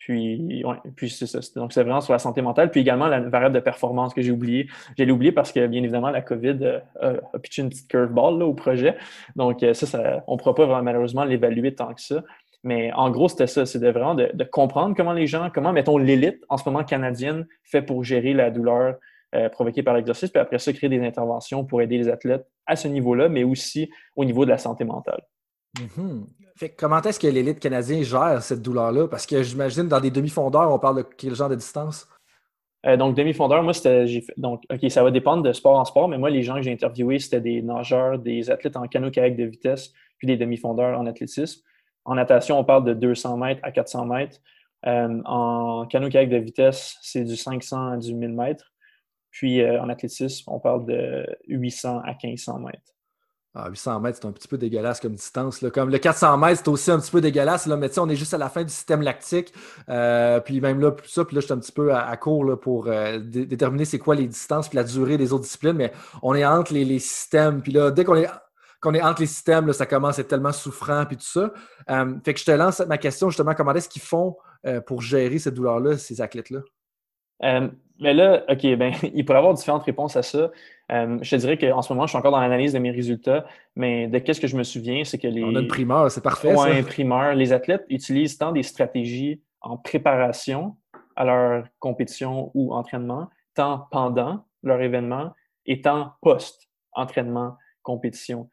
Puis, ouais, puis c'est ça. Donc, c'est vraiment sur la santé mentale. Puis également, la variable de performance que j'ai oublié. J'ai oublié parce que, bien évidemment, la COVID euh, a pitché une petite curveball là, au projet. Donc, euh, ça, ça on ne pourra pas malheureusement l'évaluer tant que ça. Mais en gros, c'était ça. C'était vraiment de, comprendre comment les gens, comment, mettons, l'élite en ce moment canadienne fait pour gérer la douleur euh, provoquée par l'exercice. Puis après ça, créer des interventions pour aider les athlètes à ce niveau-là, mais aussi au niveau de la santé mentale. Mm-hmm comment est-ce que l'élite canadienne gère cette douleur-là? Parce que j'imagine dans des demi-fondeurs, on parle de quel genre de distance? Euh, donc, demi-fondeur, moi, c'était. Donc, OK, ça va dépendre de sport en sport, mais moi, les gens que j'ai interviewés, c'était des nageurs, des athlètes en canot-kayak de vitesse, puis des demi-fondeurs en athlétisme. En natation, on parle de 200 mètres à 400 mètres. Euh, en canot-kayak de vitesse, c'est du 500 à du 1000 mètres. Puis euh, en athlétisme, on parle de 800 à 1500 mètres. Ah, 800 mètres, c'est un petit peu dégueulasse comme distance. Là. Comme le 400 mètres, c'est aussi un petit peu dégueulasse. Là, mais on est juste à la fin du système lactique. Euh, puis même là, ça, puis là, je suis un petit peu à, court là, pour euh, déterminer c'est quoi les distances puis la durée des autres disciplines. Mais on est entre les, systèmes. Puis là, dès qu'on est, qu'on est entre les systèmes, là, ça commence à être tellement souffrant puis tout ça. Euh, fait que je te lance ma question justement, comment est-ce qu'ils font pour gérer cette douleur-là, ces athlètes-là? Mais là, OK, ben, *laughs* il pourrait y avoir différentes réponses à ça. Euh, je te dirais qu'en ce moment, je suis encore dans l'analyse de mes résultats, mais de qu'est-ce que je me souviens, c'est que les. On a une primeur, c'est parfait. Oui, primeur. Les athlètes utilisent tant des stratégies en préparation à leur compétition ou entraînement, tant pendant leur événement et tant post-entraînement, compétition.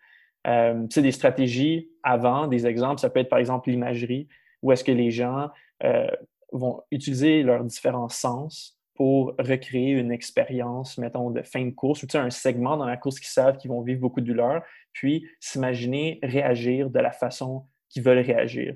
Euh, c'est des stratégies avant, des exemples, ça peut être par exemple l'imagerie, où est-ce que les gens euh, vont utiliser leurs différents sens pour recréer une expérience, mettons, de fin de course, ou un segment dans la course qu'ils savent qu'ils vont vivre beaucoup de douleur, puis s'imaginer réagir de la façon qu'ils veulent réagir.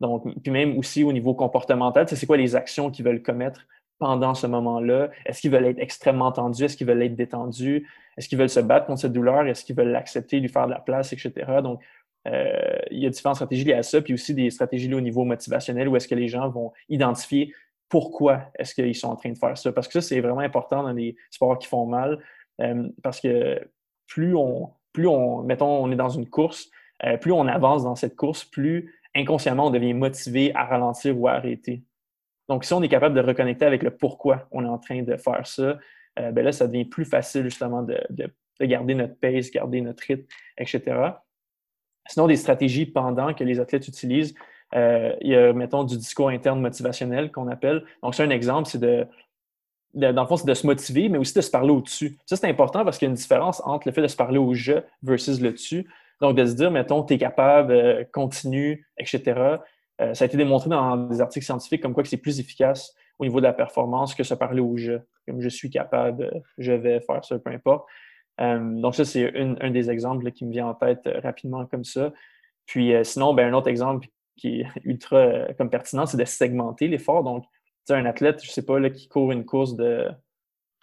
Donc, puis même aussi au niveau comportemental, c'est quoi les actions qu'ils veulent commettre pendant ce moment-là? Est-ce qu'ils veulent être extrêmement tendus? Est-ce qu'ils veulent être détendus? Est-ce qu'ils veulent se battre contre cette douleur? Est-ce qu'ils veulent l'accepter, lui faire de la place, etc.? Donc, euh, il y a différentes stratégies liées à ça, puis aussi des stratégies au niveau motivationnel où est-ce que les gens vont identifier pourquoi est-ce qu'ils sont en train de faire ça? Parce que ça, c'est vraiment important dans les sports qui font mal. Euh, parce que plus on, plus on, mettons, on est dans une course, euh, plus on avance dans cette course, plus inconsciemment on devient motivé à ralentir ou à arrêter. Donc, si on est capable de reconnecter avec le pourquoi on est en train de faire ça, euh, ben là, ça devient plus facile justement de, de, garder notre pace, garder notre rythme, etc. Sinon, des stratégies pendant que les athlètes utilisent, euh, il y a, mettons, du discours interne motivationnel qu'on appelle. Donc, c'est un exemple, c'est de, dans le fond, c'est de se motiver, mais aussi de se parler au-dessus. Ça, c'est important parce qu'il y a une différence entre le fait de se parler au je versus le tu. Donc, de se dire, mettons, tu es capable, euh, continue, etc. Euh, ça a été démontré dans des articles scientifiques comme quoi que c'est plus efficace au niveau de la performance que se parler au je. Comme je suis capable, je vais faire ça, peu importe. donc, ça, c'est un des exemples qui me vient en tête rapidement comme ça. Puis sinon, ben, un autre exemple qui est ultra euh, comme pertinent, c'est de segmenter l'effort. Donc, tu sais, un athlète, je ne sais pas, là, qui court une course de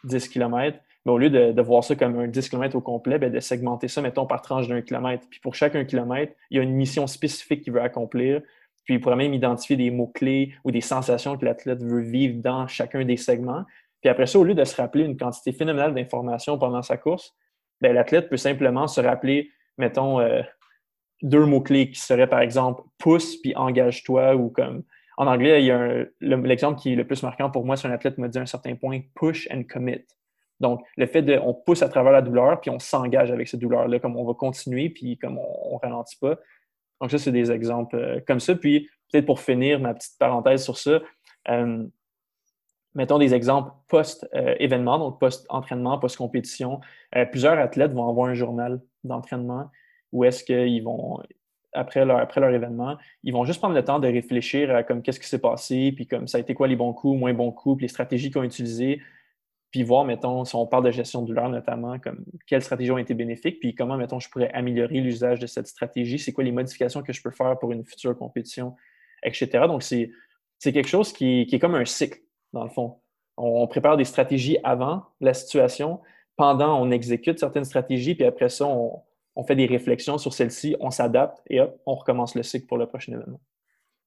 10 km, mais au lieu de, voir ça comme un 10 km au complet, bien, de segmenter ça, mettons, par tranche d'un kilomètre. Puis pour chaque un kilomètre, il y a une mission spécifique qu'il veut accomplir. Puis il pourrait même identifier des mots-clés ou des sensations que l'athlète veut vivre dans chacun des segments. Puis après ça, au lieu de se rappeler une quantité phénoménale d'informations pendant sa course, ben, l'athlète peut simplement se rappeler, mettons, euh, deux mots-clés qui seraient, par exemple, pousse puis engage-toi ou comme. En anglais, il y a l'exemple qui est le plus marquant pour moi, c'est un athlète qui m'a dit à un certain point push and commit. Donc, le fait de, on pousse à travers la douleur, puis on s'engage avec cette douleur-là, comme on va continuer, puis comme on, ne ralentit pas. Donc, ça, c'est des exemples euh, comme ça. Puis, peut-être pour finir ma petite parenthèse sur ça, euh, mettons des exemples post-événement, donc post-entraînement, post-compétition. Euh, plusieurs athlètes vont avoir un journal d'entraînement où est-ce qu'ils vont, après leur, après leur événement, ils vont juste prendre le temps de réfléchir à comme qu'est-ce qui s'est passé, puis comme ça a été quoi les bons coups, moins bons coups, puis les stratégies qu'ils ont utilisées, puis voir, mettons, si on parle de gestion de douleur notamment, comme quelles stratégies ont été bénéfiques, puis comment, mettons, je pourrais améliorer l'usage de cette stratégie, c'est quoi les modifications que je peux faire pour une future compétition, etc. Donc, c'est quelque chose qui, qui est comme un cycle dans le fond. On prépare des stratégies avant la situation, pendant, on exécute certaines stratégies, puis après ça, on, fait des réflexions sur celles-ci, on s'adapte et hop, on recommence le cycle pour le prochain événement.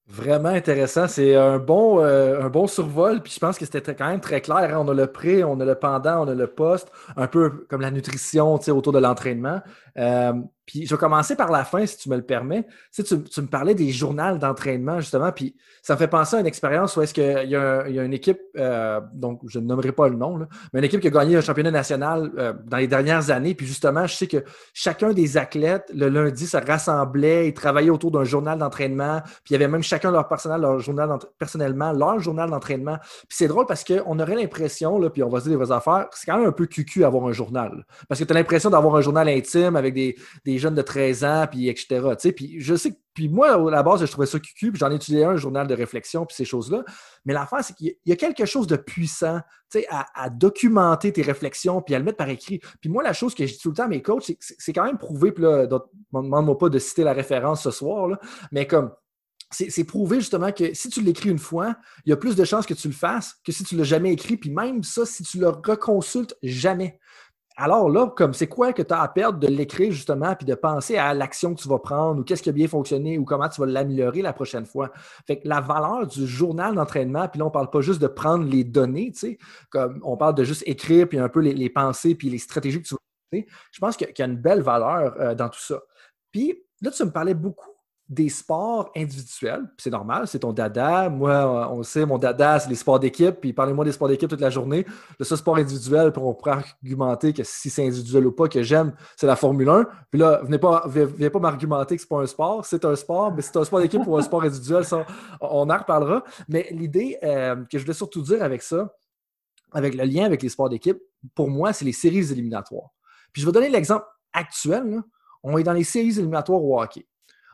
Vraiment intéressant. C'est un bon, euh, survol. Puis je pense que c'était quand même très clair. Hein. On a le pré, on a le pendant, on a le poste, un peu comme la nutrition autour de l'entraînement. Euh, puis je vais commencer par la fin, si tu me le permets. Tu, me parlais des journaux d'entraînement, justement, puis ça me fait penser à une expérience où est-ce qu'il y, a une équipe, euh, donc je ne nommerai pas le nom, mais une équipe qui a gagné un championnat national euh, dans les dernières années. Puis justement, je sais que chacun des athlètes, le lundi, se rassemblait, et travaillait autour d'un journal d'entraînement. Puis il y avait même chacun leur personnel, leur journal personnellement, leur journal d'entraînement. Puis c'est drôle parce qu'on aurait l'impression, puis on va se dire des vraies affaires, c'est quand même un peu cucu avoir un journal. Parce que tu as l'impression d'avoir un journal intime avec des jeunes de 13 ans, puis etc. Puis je sais puis moi, à la base, je trouvais ça cucu, puis j'en ai étudié un, journal de réflexion, puis ces choses-là. Mais l'affaire, c'est qu'il y a quelque chose de puissant à, à, documenter tes réflexions, puis à le mettre par écrit. Puis moi, la chose que je dis tout le temps à mes coachs, c'est quand même prouvé, puis là, demande-moi pas de citer la référence ce soir, mais comme c'est prouvé justement que si tu l'écris une fois, il y a plus de chances que tu le fasses que si tu ne l'as jamais écrit. Puis même ça, si tu le reconsultes jamais. Alors là, comme c'est quoi que tu as à perdre de l'écrire justement, puis de penser à l'action que tu vas prendre ou qu'est-ce qui a bien fonctionné ou comment tu vas l'améliorer la prochaine fois? Fait que la valeur du journal d'entraînement, puis là, on parle pas juste de prendre les données, tu sais, comme on parle de juste écrire, puis un peu les, pensées, puis les stratégies que tu vas Je pense qu'il y, a une belle valeur euh, dans tout ça. Puis là, tu me parlais beaucoup des sports individuels. C'est normal, c'est ton dada. Moi, on sait, mon dada, c'est les sports d'équipe. Puis parlez-moi des sports d'équipe toute la journée. Le seul sport individuel, on pourrait argumenter que si c'est individuel ou pas, que j'aime, c'est la Formule 1. Puis là, venez pas, venez pas m'argumenter que c'est pas un sport. C'est un sport, mais c'est un sport d'équipe ou un sport individuel, ça, on en reparlera. Mais l'idée euh, que je voulais surtout dire avec ça, avec le lien avec les sports d'équipe, pour moi, c'est les séries éliminatoires. Puis je vais donner l'exemple actuel. On est dans les séries éliminatoires au hockey.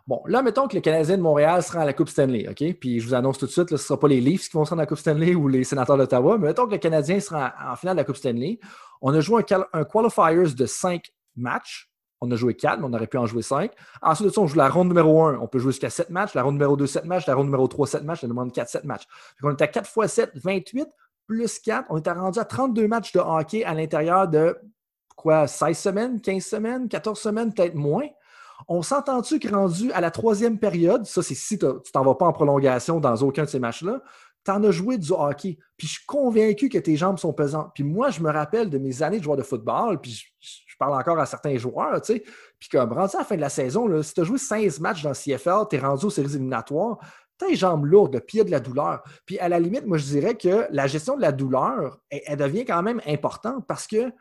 Bon, là, mettons que le Canadien de Montréal sera à la Coupe Stanley, OK? Puis je vous annonce tout de suite, ce ne sera pas les Leafs qui vont se rendre à la Coupe Stanley ou les sénateurs d'Ottawa, mais mettons que le Canadien sera en, finale de la Coupe Stanley. On a joué un, qualifiers de cinq matchs. On a joué quatre, mais on aurait pu en jouer cinq. Ensuite de ça, on joue la ronde numéro un. On peut jouer jusqu'à sept matchs. La ronde numéro deux, sept matchs. La ronde numéro trois, sept matchs. La numéro quatre, sept matchs. Donc, on est à 4 fois 7, 28, plus 4. On est rendu à 32 matchs de hockey à l'intérieur de quoi, 16 semaines, 15 semaines, 14 semaines, peut-être moins. On s'entend-tu que rendu à la troisième période, ça c'est si tu t'en vas pas en prolongation dans aucun de ces matchs-là, tu en as joué du hockey. Puis je suis convaincu que tes jambes sont pesantes. Puis moi, je me rappelle de mes années de joueur de football, puis je, parle encore à certains joueurs, tu sais. Puis comme rendu à la fin de la saison, là, si tu as joué 16 matchs dans le CFL, tu es rendu aux séries éliminatoires, tu as les jambes lourdes, le pied de la douleur. Puis à la limite, moi, je dirais que la gestion de la douleur, elle, devient quand même importante parce que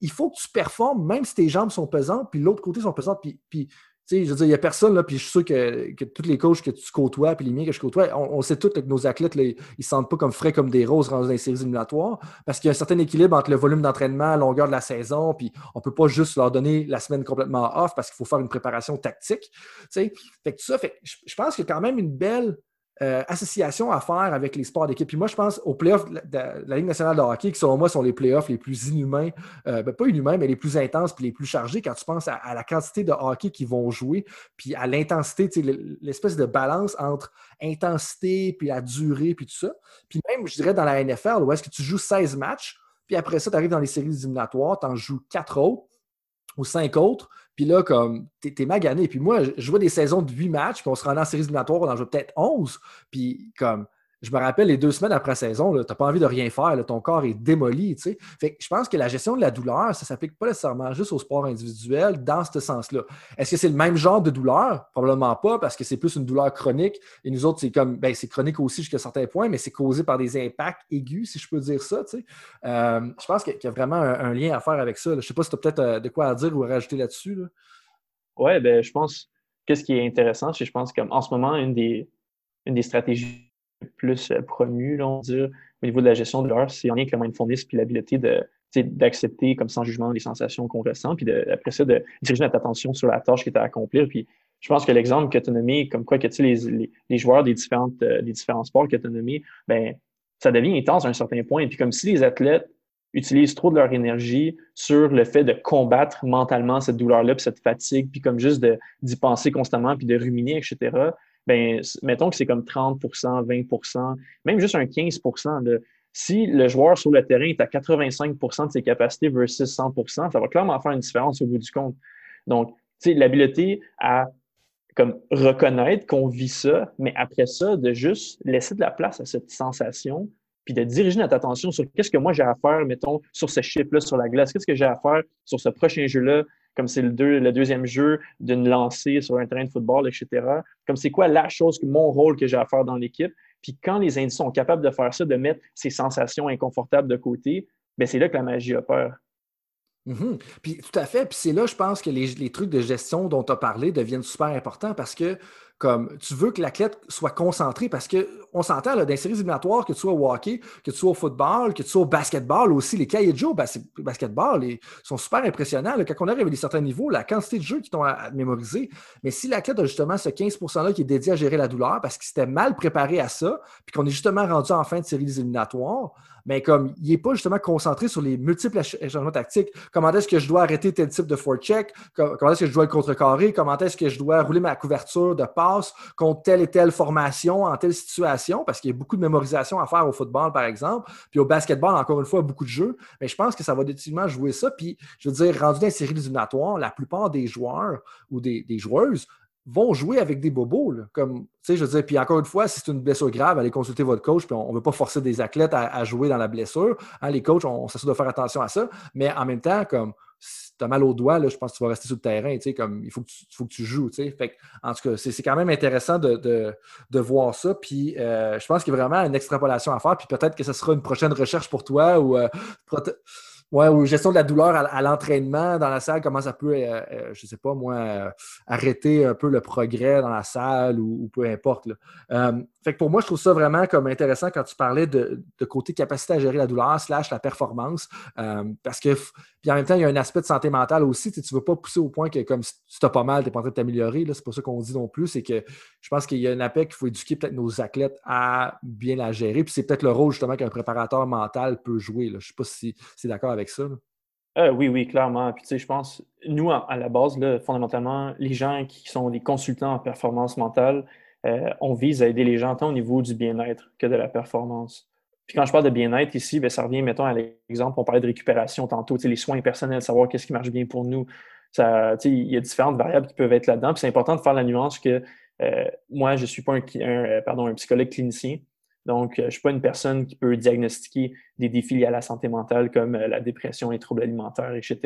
il faut que tu performes, même si tes jambes sont pesantes, puis l'autre côté sont pesantes. Puis, sais, je veux dire, il n'y a personne, là, puis je suis sûr que, que tous les coachs que tu côtoies, puis les miens que je côtoie, on, sait tous que nos athlètes, ils ne se sentent pas comme frais comme des roses dans les séries éliminatoires, parce qu'il y a un certain équilibre entre le volume d'entraînement, la longueur de la saison, puis on ne peut pas juste leur donner la semaine complètement off parce qu'il faut faire une préparation tactique. Fait que tout ça, fait, je pense qu'il y a quand même une belle euh, association à faire avec les sports d'équipe. Puis moi, je pense aux playoffs de la, Ligue nationale de hockey, qui selon moi sont les playoffs les plus inhumains, euh, ben, pas inhumains, mais les plus intenses puis les plus chargés quand tu penses à, la quantité de hockey qu'ils vont jouer, puis à l'intensité, l'espèce de balance entre intensité, puis la durée, puis tout ça. Puis même, je dirais, dans la NFL, où est-ce que tu joues 16 matchs, puis après ça, tu arrives dans les séries éliminatoires, tu en joues 4 autres ou 5 autres, puis là, comme, t'es es magané. Puis moi, je vois des saisons de 8 matchs, puis on se rend en séries éliminatoires, on en joue peut-être 11. Puis comme, je me rappelle les deux semaines après saison, tu n'as pas envie de rien faire, ton corps est démoli. Fait je pense que la gestion de la douleur, ça ne s'applique pas nécessairement juste au sport individuel dans ce sens-là. Est-ce que c'est le même genre de douleur? Probablement pas, parce que c'est plus une douleur chronique. Et nous autres, c'est comme ben, c'est chronique aussi jusqu'à certains points, mais c'est causé par des impacts aigus, si je peux dire ça. Euh, je pense qu'il y a vraiment un, lien à faire avec ça. Je ne sais pas si tu as peut-être euh, de quoi à dire ou à rajouter là-dessus. Oui, ben, je pense qu'est-ce qui est intéressant, c'est je pense qu'en ce moment, une des, une des stratégies plus euh, promu, là, on dire, au niveau de la gestion de l'heure, c'est en lien avec le mindfulness puis l'habileté de d'accepter comme sans jugement les sensations qu'on ressent, puis après ça, de diriger notre attention sur la tâche qui est à accomplir. Puis je pense que l'exemple que tu as nommé, comme quoi que les, les, les, joueurs des, différentes, euh, des différents sports que tu as nommés, ben, ça devient intense à un certain point. Et puis comme si les athlètes utilisent trop de leur énergie sur le fait de combattre mentalement cette douleur-là, puis cette fatigue, puis comme juste d'y penser constamment, puis de ruminer, etc., ben, mettons que c'est comme 30% 20% même juste un 15% Si le joueur sur le terrain est à 85% de ses capacités versus 100% ça va clairement faire une différence au bout du compte. Donc, l'habileté à comme reconnaître qu'on vit ça, mais après ça, de juste laisser de la place à cette sensation, puis de diriger notre attention sur qu'est-ce que moi j'ai à faire, mettons, sur ce chip-là sur la glace, qu'est-ce que j'ai à faire sur ce prochain jeu-là, comme c'est le, le, deuxième jeu d'une lancée sur un terrain de football, etc. Comme c'est quoi la chose, mon rôle que j'ai à faire dans l'équipe. Puis quand les indices sont capables de faire ça, de mettre ces sensations inconfortables de côté, ben c'est là que la magie opère. Mm Puis tout à fait. Puis c'est là, je pense que les, les, trucs de gestion dont tu as parlé deviennent super importants parce que comme tu veux que l'athlète soit concentré parce qu'on s'entend dans les séries éliminatoires, que tu sois au hockey, que tu sois au football, que tu sois au basketball aussi, les cahiers de jeu au basketball sont super impressionnants. Quand on arrive à des certains niveaux, la quantité de jeux qui t'ont à, mémoriser. Mais si l'athlète a justement ce 15%-là qui est dédié à gérer la douleur parce qu'il s'était mal préparé à ça, puis qu'on est justement rendu en fin de série éliminatoires, mais comme il n'est pas justement concentré sur les multiples changements tactiques, comment est-ce que je dois arrêter tel type de forecheck, comment est-ce que je dois le contrecarrer, comment est-ce que je dois rouler ma couverture de passe contre telle et telle formation en telle situation, parce qu'il y a beaucoup de mémorisation à faire au football, par exemple, puis au basketball, encore une fois, beaucoup de jeux, mais je pense que ça va définitivement jouer ça. Puis, je veux dire, rendu dans les séries éliminatoires, la plupart des joueurs ou des, des joueuses vont jouer avec des bobos. comme, je veux puis encore une fois, si c'est une blessure grave, allez consulter votre coach, puis on ne veut pas forcer des athlètes à, jouer dans la blessure. Hein, les coachs, on, s'assure de faire attention à ça. Mais en même temps, comme si tu as mal au doigt, là, je pense que tu vas rester sur le terrain, comme il faut que tu, faut que tu joues. En tout cas, c'est quand même intéressant de, voir ça. Puis euh, je pense qu'il y a vraiment une extrapolation à faire. Puis peut-être que ce sera une prochaine recherche pour toi ou euh, Ouais, ou gestion de la douleur à, l'entraînement dans la salle, comment ça peut, euh, euh, je ne sais pas moi, euh, arrêter un peu le progrès dans la salle ou, peu importe. fait que pour moi, je trouve ça vraiment comme intéressant quand tu parlais de, côté capacité à gérer la douleur slash la performance. parce que, puis en même temps, il y a un aspect de santé mentale aussi. Tu ne veux pas pousser au point que comme si tu as pas mal, tu n'es pas en train de t'améliorer. C'est pas ça qu'on dit non plus. C'est que je pense qu'il y a un appel qu'il faut éduquer peut-être nos athlètes à bien la gérer. Puis c'est peut-être le rôle justement qu'un préparateur mental peut jouer. Je ne sais pas si c'est d'accord avec ça. Euh, oui, oui, clairement. Puis, tu sais, je pense, nous, à, la base, fondamentalement, les gens qui sont des consultants en performance mentale, euh, on vise à aider les gens tant au niveau du bien-être que de la performance. Puis quand je parle de bien-être ici, bien, ça revient, mettons, à l'exemple, on parlait de récupération tantôt, les soins personnels, savoir qu'est-ce qui marche bien pour nous. Ça, il y a différentes variables qui peuvent être là-dedans. Puis c'est important de faire la nuance que euh, moi, je ne suis pas un, pardon, un psychologue clinicien. Donc, euh, je ne suis pas une personne qui peut diagnostiquer des défis liés à la santé mentale comme euh, la dépression, les troubles alimentaires, etc.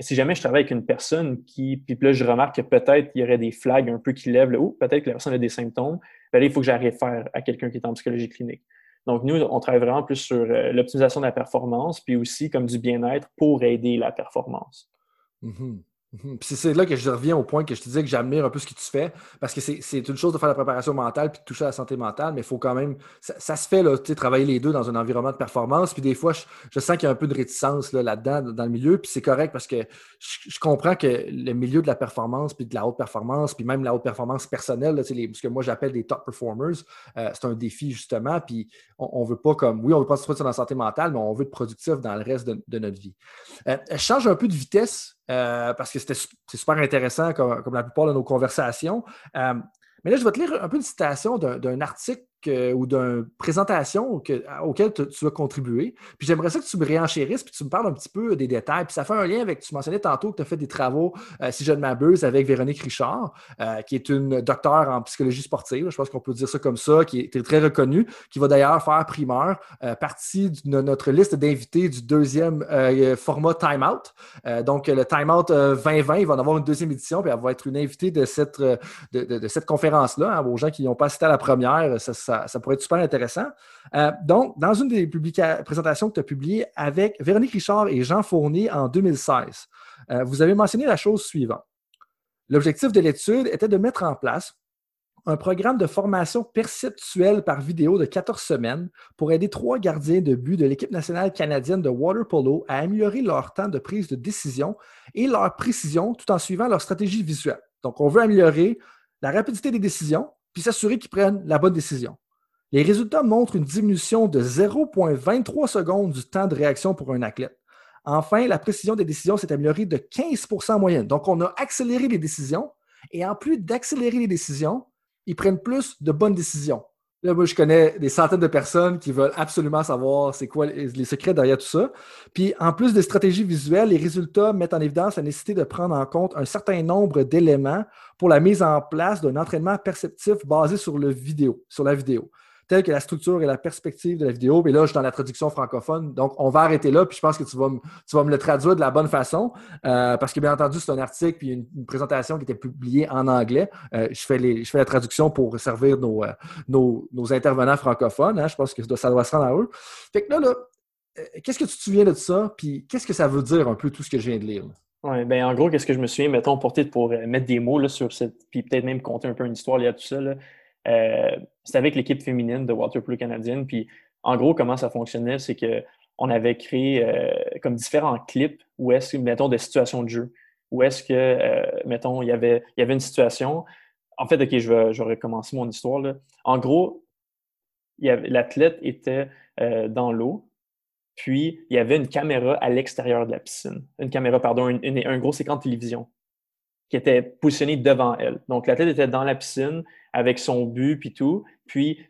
Si jamais je travaille avec une personne qui, puis là, je remarque que peut-être il y aurait des flags un peu qui lèvent, là, ou peut-être que la personne a des symptômes, ben là, il faut que j'arrive faire à quelqu'un qui est en psychologie clinique. Donc, nous, on travaille vraiment plus sur euh, l'optimisation de la performance, puis aussi comme du bien-être pour aider la performance. Mm-hmm. Mhm. c'est là que je reviens au point que je te disais que j'admire un peu ce que tu fais, parce que c'est une chose de faire la préparation mentale puis de toucher à la santé mentale, mais il faut quand même. Ça, se fait, là, travailler les deux dans un environnement de performance. Puis des fois, je, sens qu'il y a un peu de réticence là-dedans, dans le milieu. Puis c'est correct parce que je, comprends que le milieu de la performance, puis de la haute performance, puis même la haute performance personnelle, là, ce que moi j'appelle des top performers, euh, c'est un défi justement. Puis on, ne veut pas comme. Oui, on veut pas se trouver dans la santé mentale, mais on veut être productif dans le reste de, notre vie. Euh, je change un peu de vitesse. Euh, parce que c'est super intéressant comme, la plupart de nos conversations. Euh, mais là, je vais te lire un peu une citation d'un article ou d'une présentation que, auquel tu as contribué. Puis j'aimerais ça que tu me réenchérisses, puis tu me parles un petit peu des détails. Puis ça fait un lien avec, tu mentionnais tantôt que tu as fait des travaux, euh, si je ne m'abuse, avec Véronique Richard, euh, qui est une docteure en psychologie sportive, je pense qu'on peut dire ça comme ça, qui est très reconnue, qui va d'ailleurs faire primeur, euh, partie de notre liste d'invités du deuxième format Time Out. donc, le Time Out 2020, il va en avoir une deuxième édition, puis elle va être une invitée de cette, de, cette conférence-là. Hein, aux gens qui n'ont pas assisté à la première, ça, pourrait être super intéressant. donc, dans une des présentations que tu as publiées avec Véronique Richard et Jean Fournier en 2016, euh, vous avez mentionné la chose suivante. L'objectif de l'étude était de mettre en place un programme de formation perceptuelle par vidéo de 14 semaines pour aider trois gardiens de but de l'équipe nationale canadienne de water polo à améliorer leur temps de prise de décision et leur précision tout en suivant leur stratégie visuelle. Donc, on veut améliorer la rapidité des décisions puis s'assurer qu'ils prennent la bonne décision. Les résultats montrent une diminution de 0,23 secondes du temps de réaction pour un athlète. Enfin, la précision des décisions s'est améliorée de 15% en moyenne. Donc, on a accéléré les décisions et en plus d'accélérer les décisions, ils prennent plus de bonnes décisions. Là, moi, je connais des centaines de personnes qui veulent absolument savoir c'est quoi les secrets derrière tout ça. Puis, en plus des stratégies visuelles, les résultats mettent en évidence la nécessité de prendre en compte un certain nombre d'éléments pour la mise en place d'un entraînement perceptif basé sur, le vidéo, sur la vidéo telle que la structure et la perspective de la vidéo. Mais là, je suis dans la traduction francophone. Donc, on va arrêter là, puis je pense que tu vas me, tu vas me le traduire de la bonne façon. Euh, parce que, bien entendu, c'est un article puis une, présentation qui était publiée en anglais. Euh, je, fais les, je fais la traduction pour servir nos, euh, nos, nos intervenants francophones. Hein. Je pense que ça doit se rendre à eux. Fait que là, là qu'est-ce que tu te souviens de ça? Puis qu'est-ce que ça veut dire un peu tout ce que je viens de lire? Oui, ben en gros, qu'est-ce que je me souviens, mettons, porter pour mettre des mots là, sur cette, puis peut-être même compter un peu une histoire liée à tout ça. Là. C'était avec l'équipe féminine de Waterpolo canadienne. Puis en gros, comment ça fonctionnait, c'est qu'on avait créé euh, comme différents clips où est-ce que, mettons, des situations de jeu. Où est-ce que, euh, mettons, il y, avait, y avait une situation. En fait, OK, je vais, je recommencer mon histoire. Là. En gros, l'athlète était dans l'eau, puis il y avait une caméra à l'extérieur de la piscine. Une caméra, pardon, un gros écran de télévision qui était positionné devant elle. Donc, l'athlète était dans la piscine avec son but puis tout. Puis,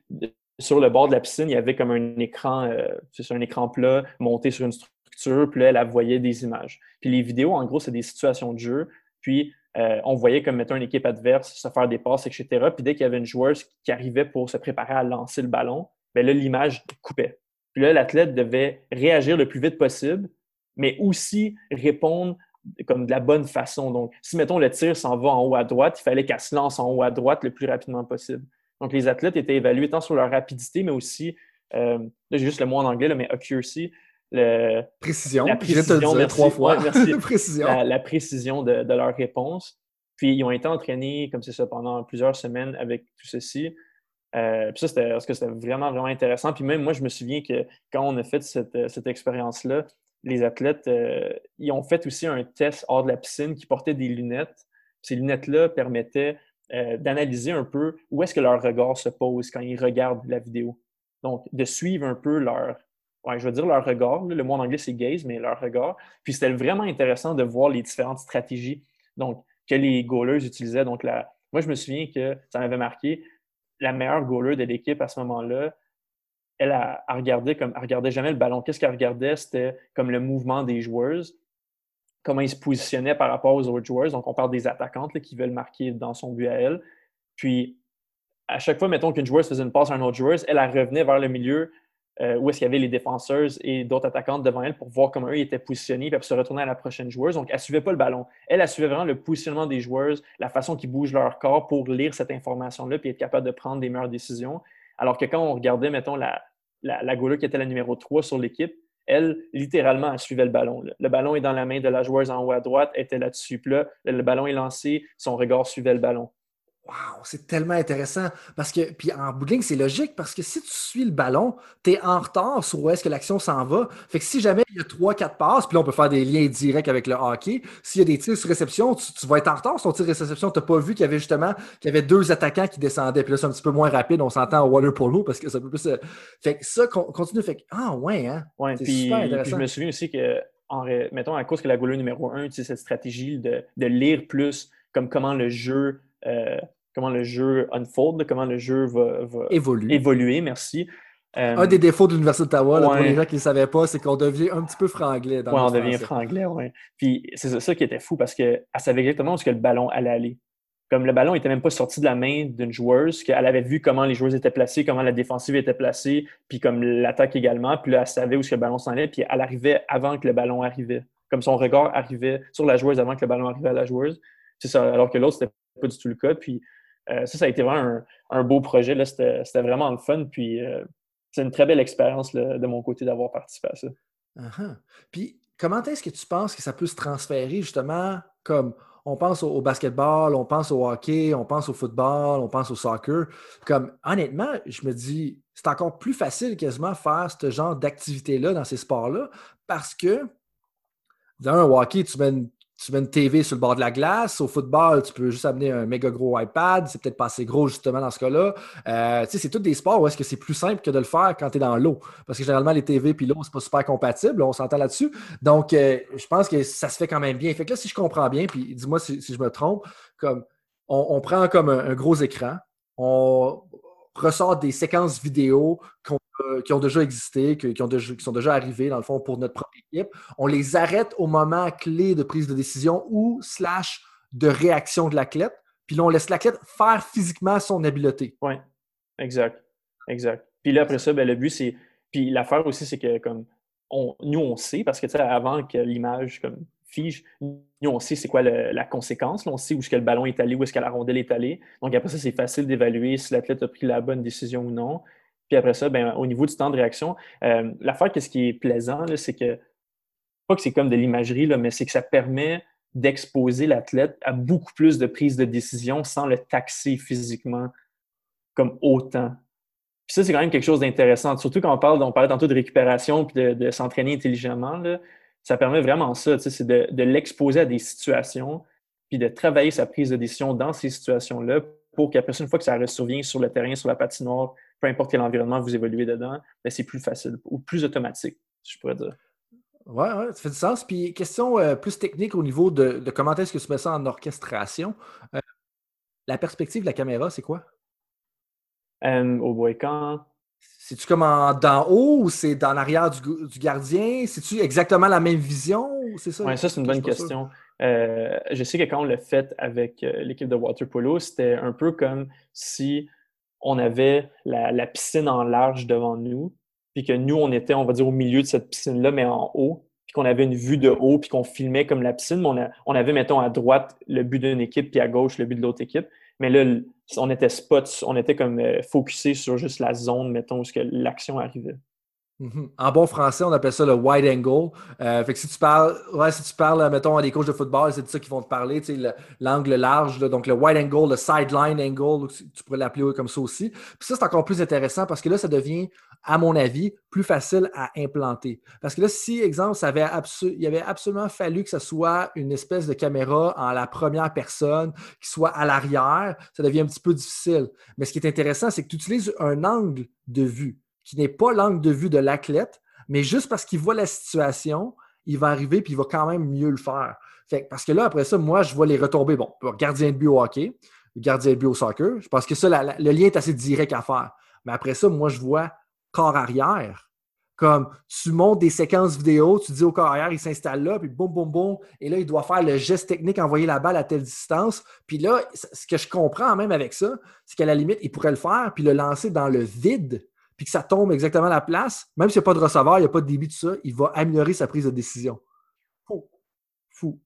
sur le bord de la piscine, il y avait comme un écran, euh, c'est un écran plat monté sur une structure. Puis là, elle voyait des images. Puis les vidéos, en gros, c'est des situations de jeu. Puis, euh, on voyait comme, mettons, une équipe adverse se faire des passes, etc. Puis dès qu'il y avait une joueuse qui arrivait pour se préparer à lancer le ballon, bien là, l'image coupait. Puis là, l'athlète devait réagir le plus vite possible, mais aussi répondre comme de la bonne façon. Donc, si, mettons, le tir s'en va en haut à droite, il fallait qu'elle se lance en haut à droite le plus rapidement possible. Donc, les athlètes étaient évalués tant sur leur rapidité, mais aussi, euh, là, j'ai juste le mot en anglais, là, mais accuracy, le, précision. La précision, je te trois fois. merci. *laughs* précision. La, précision de, de, leur réponse. Puis, ils ont été entraînés, comme c'est ça, pendant plusieurs semaines avec tout ceci. Euh, puis ça, c'était, parce que c'était vraiment, vraiment intéressant. Puis même moi, je me souviens que quand on a fait cette, cette expérience-là, les athlètes, euh, ils ont fait aussi un test hors de la piscine qui portait des lunettes. Ces lunettes-là permettaient euh, d'analyser un peu où est-ce que leur regard se pose quand ils regardent la vidéo. Donc, de suivre un peu leur, ouais, je veux dire leur regard. Le mot en anglais, c'est gaze, mais leur regard. Puis c'était vraiment intéressant de voir les différentes stratégies donc, que les goalers utilisaient. Donc, moi, je me souviens que ça m'avait marqué la meilleure goaler de l'équipe à ce moment-là, elle, a, regardé comme, elle regardait jamais le ballon. Qu'est-ce qu'elle regardait? C'était comme le mouvement des joueurs, comment ils se positionnaient par rapport aux autres joueurs. Donc, on parle des attaquantes qui veulent marquer dans son but à elle. Puis, à chaque fois, mettons qu'une joueuse faisait une passe à un autre joueur, elle, revenait vers le milieu euh, où est-ce qu'il y avait les défenseuses et d'autres attaquantes devant elle pour voir comment eux étaient positionnés puis se retourner à la prochaine joueuse. Donc, elle ne suivait pas le ballon. Elle, elle suivait vraiment le positionnement des joueuses, la façon qu'ils bougent leur corps pour lire cette information-là puis être capable de prendre des meilleures décisions. Alors que quand on regardait, mettons, la, la, qui était la numéro 3 sur l'équipe, elle, littéralement, elle suivait le ballon. Le ballon est dans la main de la joueuse en haut à droite, elle était là-dessus. Là, le ballon est lancé, son regard suivait le ballon. Wow, c'est tellement intéressant. Parce que, puis en bout c'est logique parce que si tu suis le ballon, tu es en retard sur où est-ce que l'action s'en va. Fait que si jamais il y a trois, quatre passes, puis là, on peut faire des liens directs avec le hockey. S'il y a des tirs sur réception, tu, vas être en retard sur ton tir de réception. Tu n'as pas vu qu'il y avait justement qu'il y avait deux attaquants qui descendaient. Puis là, c'est un petit peu moins rapide. On s'entend au water polo parce que ça peut plus. Euh, fait que ça continue. Fait que, ah ouais, hein. Ouais, puis, super intéressant. je me souviens aussi que, en, mettons, à cause que la goaler numéro un utilise cette stratégie de, de lire plus comme comment le jeu. Euh, comment le jeu unfold, comment le jeu va, va Évolue. évoluer. Merci. Euh, Un des défauts de l'Université d'Ottawa, là, pour Ouais. les gens qui ne le savaient pas, c'est qu'on devient un petit peu franglais Ouais, le on devient franglais, ouais. Puis c'est ça, qui était fou parce qu'elle savait exactement où est-ce que le ballon allait aller. Comme le ballon était même pas sorti de la main d'une joueuse, qu'elle avait vu comment les joueuses étaient placées, comment la défensive était placée, puis comme l'attaque également. Puis là, elle savait où est-ce que le ballon s'en allait, puis elle arrivait avant que le ballon arrivait. Comme son regard arrivait sur la joueuse avant que le ballon arrivait à la joueuse. C'est ça, alors que l'autre, c'était pas du tout le cas. Puis euh, ça, ça a été vraiment un, un beau projet. C'était vraiment le fun. Puis euh, c'est une très belle expérience de mon côté d'avoir participé à ça. Uh-huh. Puis, comment est-ce que tu penses que ça peut se transférer justement comme on pense au, basketball, on pense au hockey, on pense au football, on pense au soccer. Comme honnêtement, je me dis, c'est encore plus facile quasiment faire ce genre d'activité-là dans ces sports-là parce que d'un, au hockey, tu mets, tu mets une TV sur le bord de la glace. Au football, tu peux juste amener un méga gros iPad. C'est peut-être pas assez gros justement dans ce cas-là. Euh, c'est tous des sports où est-ce que c'est plus simple que de le faire quand tu es dans l'eau. Parce que généralement, les TV et l'eau, c'est pas super compatible. On s'entend là-dessus. Donc, euh, je pense que ça se fait quand même bien. Fait que là, si je comprends bien, puis dis-moi si, je me trompe, comme on, on prend comme un, un gros écran, on ressort des séquences vidéo euh, qui ont déjà existé, qui, sont déjà arrivées, dans le fond, pour notre propre équipe. On les arrête au moment clé de prise de décision ou slash de réaction de l'athlète. Puis là, on laisse l'athlète faire physiquement son habileté. Oui, exact. Exact. Puis là, après ça, ben, le but, c'est. Puis l'affaire aussi, c'est que comme nous, on sait, parce que tu sais, avant que l'image comme nous, on sait c'est quoi la conséquence. on sait où est-ce que le ballon est allé, où est-ce que la rondelle est allée. Donc après ça, c'est facile d'évaluer si l'athlète a pris la bonne décision ou non. Puis après ça, ben, au niveau du temps de réaction, euh, l'affaire, qu'est-ce qui est plaisant, c'est que, pas que c'est comme de l'imagerie, mais c'est que ça permet d'exposer l'athlète à beaucoup plus de prises de décision sans le taxer physiquement comme autant. Puis ça, c'est quand même quelque chose d'intéressant. Surtout quand on parle, on parlait tantôt de récupération puis de, de s'entraîner intelligemment, là, ça permet vraiment ça, c'est de, de l'exposer à des situations, puis de travailler sa prise de décision dans ces situations-là pour qu'après une fois que ça ressurvient sur le terrain, sur la patinoire, peu importe quel environnement vous évoluez dedans, ben, c'est plus facile ou plus automatique, si je pourrais dire. Oui, ouais, ça fait du sens. Puis, question euh, plus technique au niveau de, de comment est-ce que tu mets ça en orchestration. Euh, la perspective de la caméra, c'est quoi? Euh, au boy, quand C'est-tu comme en d'en haut ou c'est dans l'arrière du, gardien? C'est-tu exactement la même vision? C'est ça? Ouais, ça, c'est une bonne question. Euh, je sais que quand on l'a fait avec euh, l'équipe de water polo, c'était un peu comme si on avait la, la piscine en large devant nous, puis que nous, on était, on va dire, au milieu de cette piscine-là, mais en haut, puis qu'on avait une vue de haut, puis qu'on filmait comme la piscine, mais on, a- on avait, mettons, à droite le but d'une équipe, puis à gauche le but de l'autre équipe. Mais là, on était spots, on était comme euh, focusé sur juste la zone, mettons, où l'action arrivait. Mhm. En bon français, on appelle ça le wide angle. Euh, fait que si tu parles, ouais, parles, mettons, à des coachs de football, c'est de ça qu'ils vont te parler, l'angle large, donc le wide angle, le sideline angle, tu pourrais l'appeler comme ça aussi. Puis ça, c'est encore plus intéressant parce que là, ça devient, à mon avis, plus facile à implanter. Parce que là, si, exemple, ça avait il avait absolument fallu que ce soit une espèce de caméra en la première personne, qui soit à l'arrière, ça devient un petit peu difficile. Mais ce qui est intéressant, c'est que tu utilises un angle de vue qui n'est pas l'angle de vue de l'athlète, mais juste parce qu'il voit la situation, il va arriver puis il va quand même mieux le faire. Parce que là, après ça, moi, je vois les retombées. Bon, gardien de but au hockey, gardien de but au soccer. Je pense que ça, le lien est assez direct à faire. Mais après ça, moi, je vois corps arrière. Comme tu montes des séquences vidéo, tu dis au corps arrière, il s'installe là, puis boum, boum, boum. Et là, il doit faire le geste technique, envoyer la balle à telle distance. Puis là, ce que je comprends même avec ça, c'est qu'à la limite, il pourrait le faire, puis le lancer dans le vide, puis que ça tombe exactement à la place. Même s'il n'y a pas de receveur, il n'y a pas de débit, tout ça, il va améliorer sa prise de décision. Fou. Fou.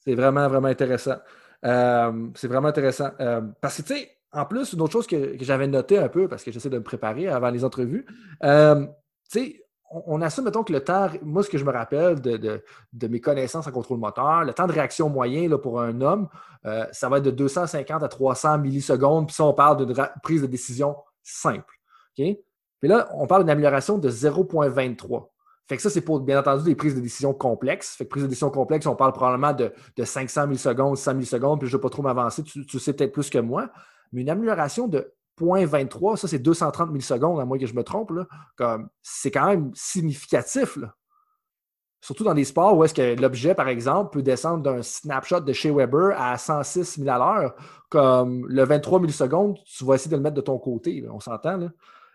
C'est vraiment, vraiment intéressant. Euh, c'est vraiment intéressant. Euh, parce que, tu sais, en plus, une autre chose que, j'avais noté un peu, parce que j'essaie de me préparer avant les entrevues, euh, tu sais, on, assume, mettons, que le temps, moi, ce que je me rappelle de, mes connaissances en contrôle moteur, le temps de réaction moyen là, pour un homme, ça va être de 250 à 300 millisecondes, puis ça, on parle d'une prise de décision simple. OK? Puis là, on parle d'une amélioration de 0,23. Fait que ça, c'est pour, bien entendu, des prises de décision complexes. Fait que prise de décision complexe, on parle probablement de, de 500 millisecondes, 100 millisecondes, puis je ne vais pas trop m'avancer, tu, sais peut-être plus que moi. Mais une amélioration de 0,23, ça, c'est 230 millisecondes, à moins que je me trompe, là. C'est quand même significatif, surtout dans des sports où est-ce que l'objet, par exemple, peut descendre d'un snapshot de chez Weber à 106 000 à l'heure, comme le 23 millisecondes, tu vas essayer de le mettre de ton côté. on s'entend, là?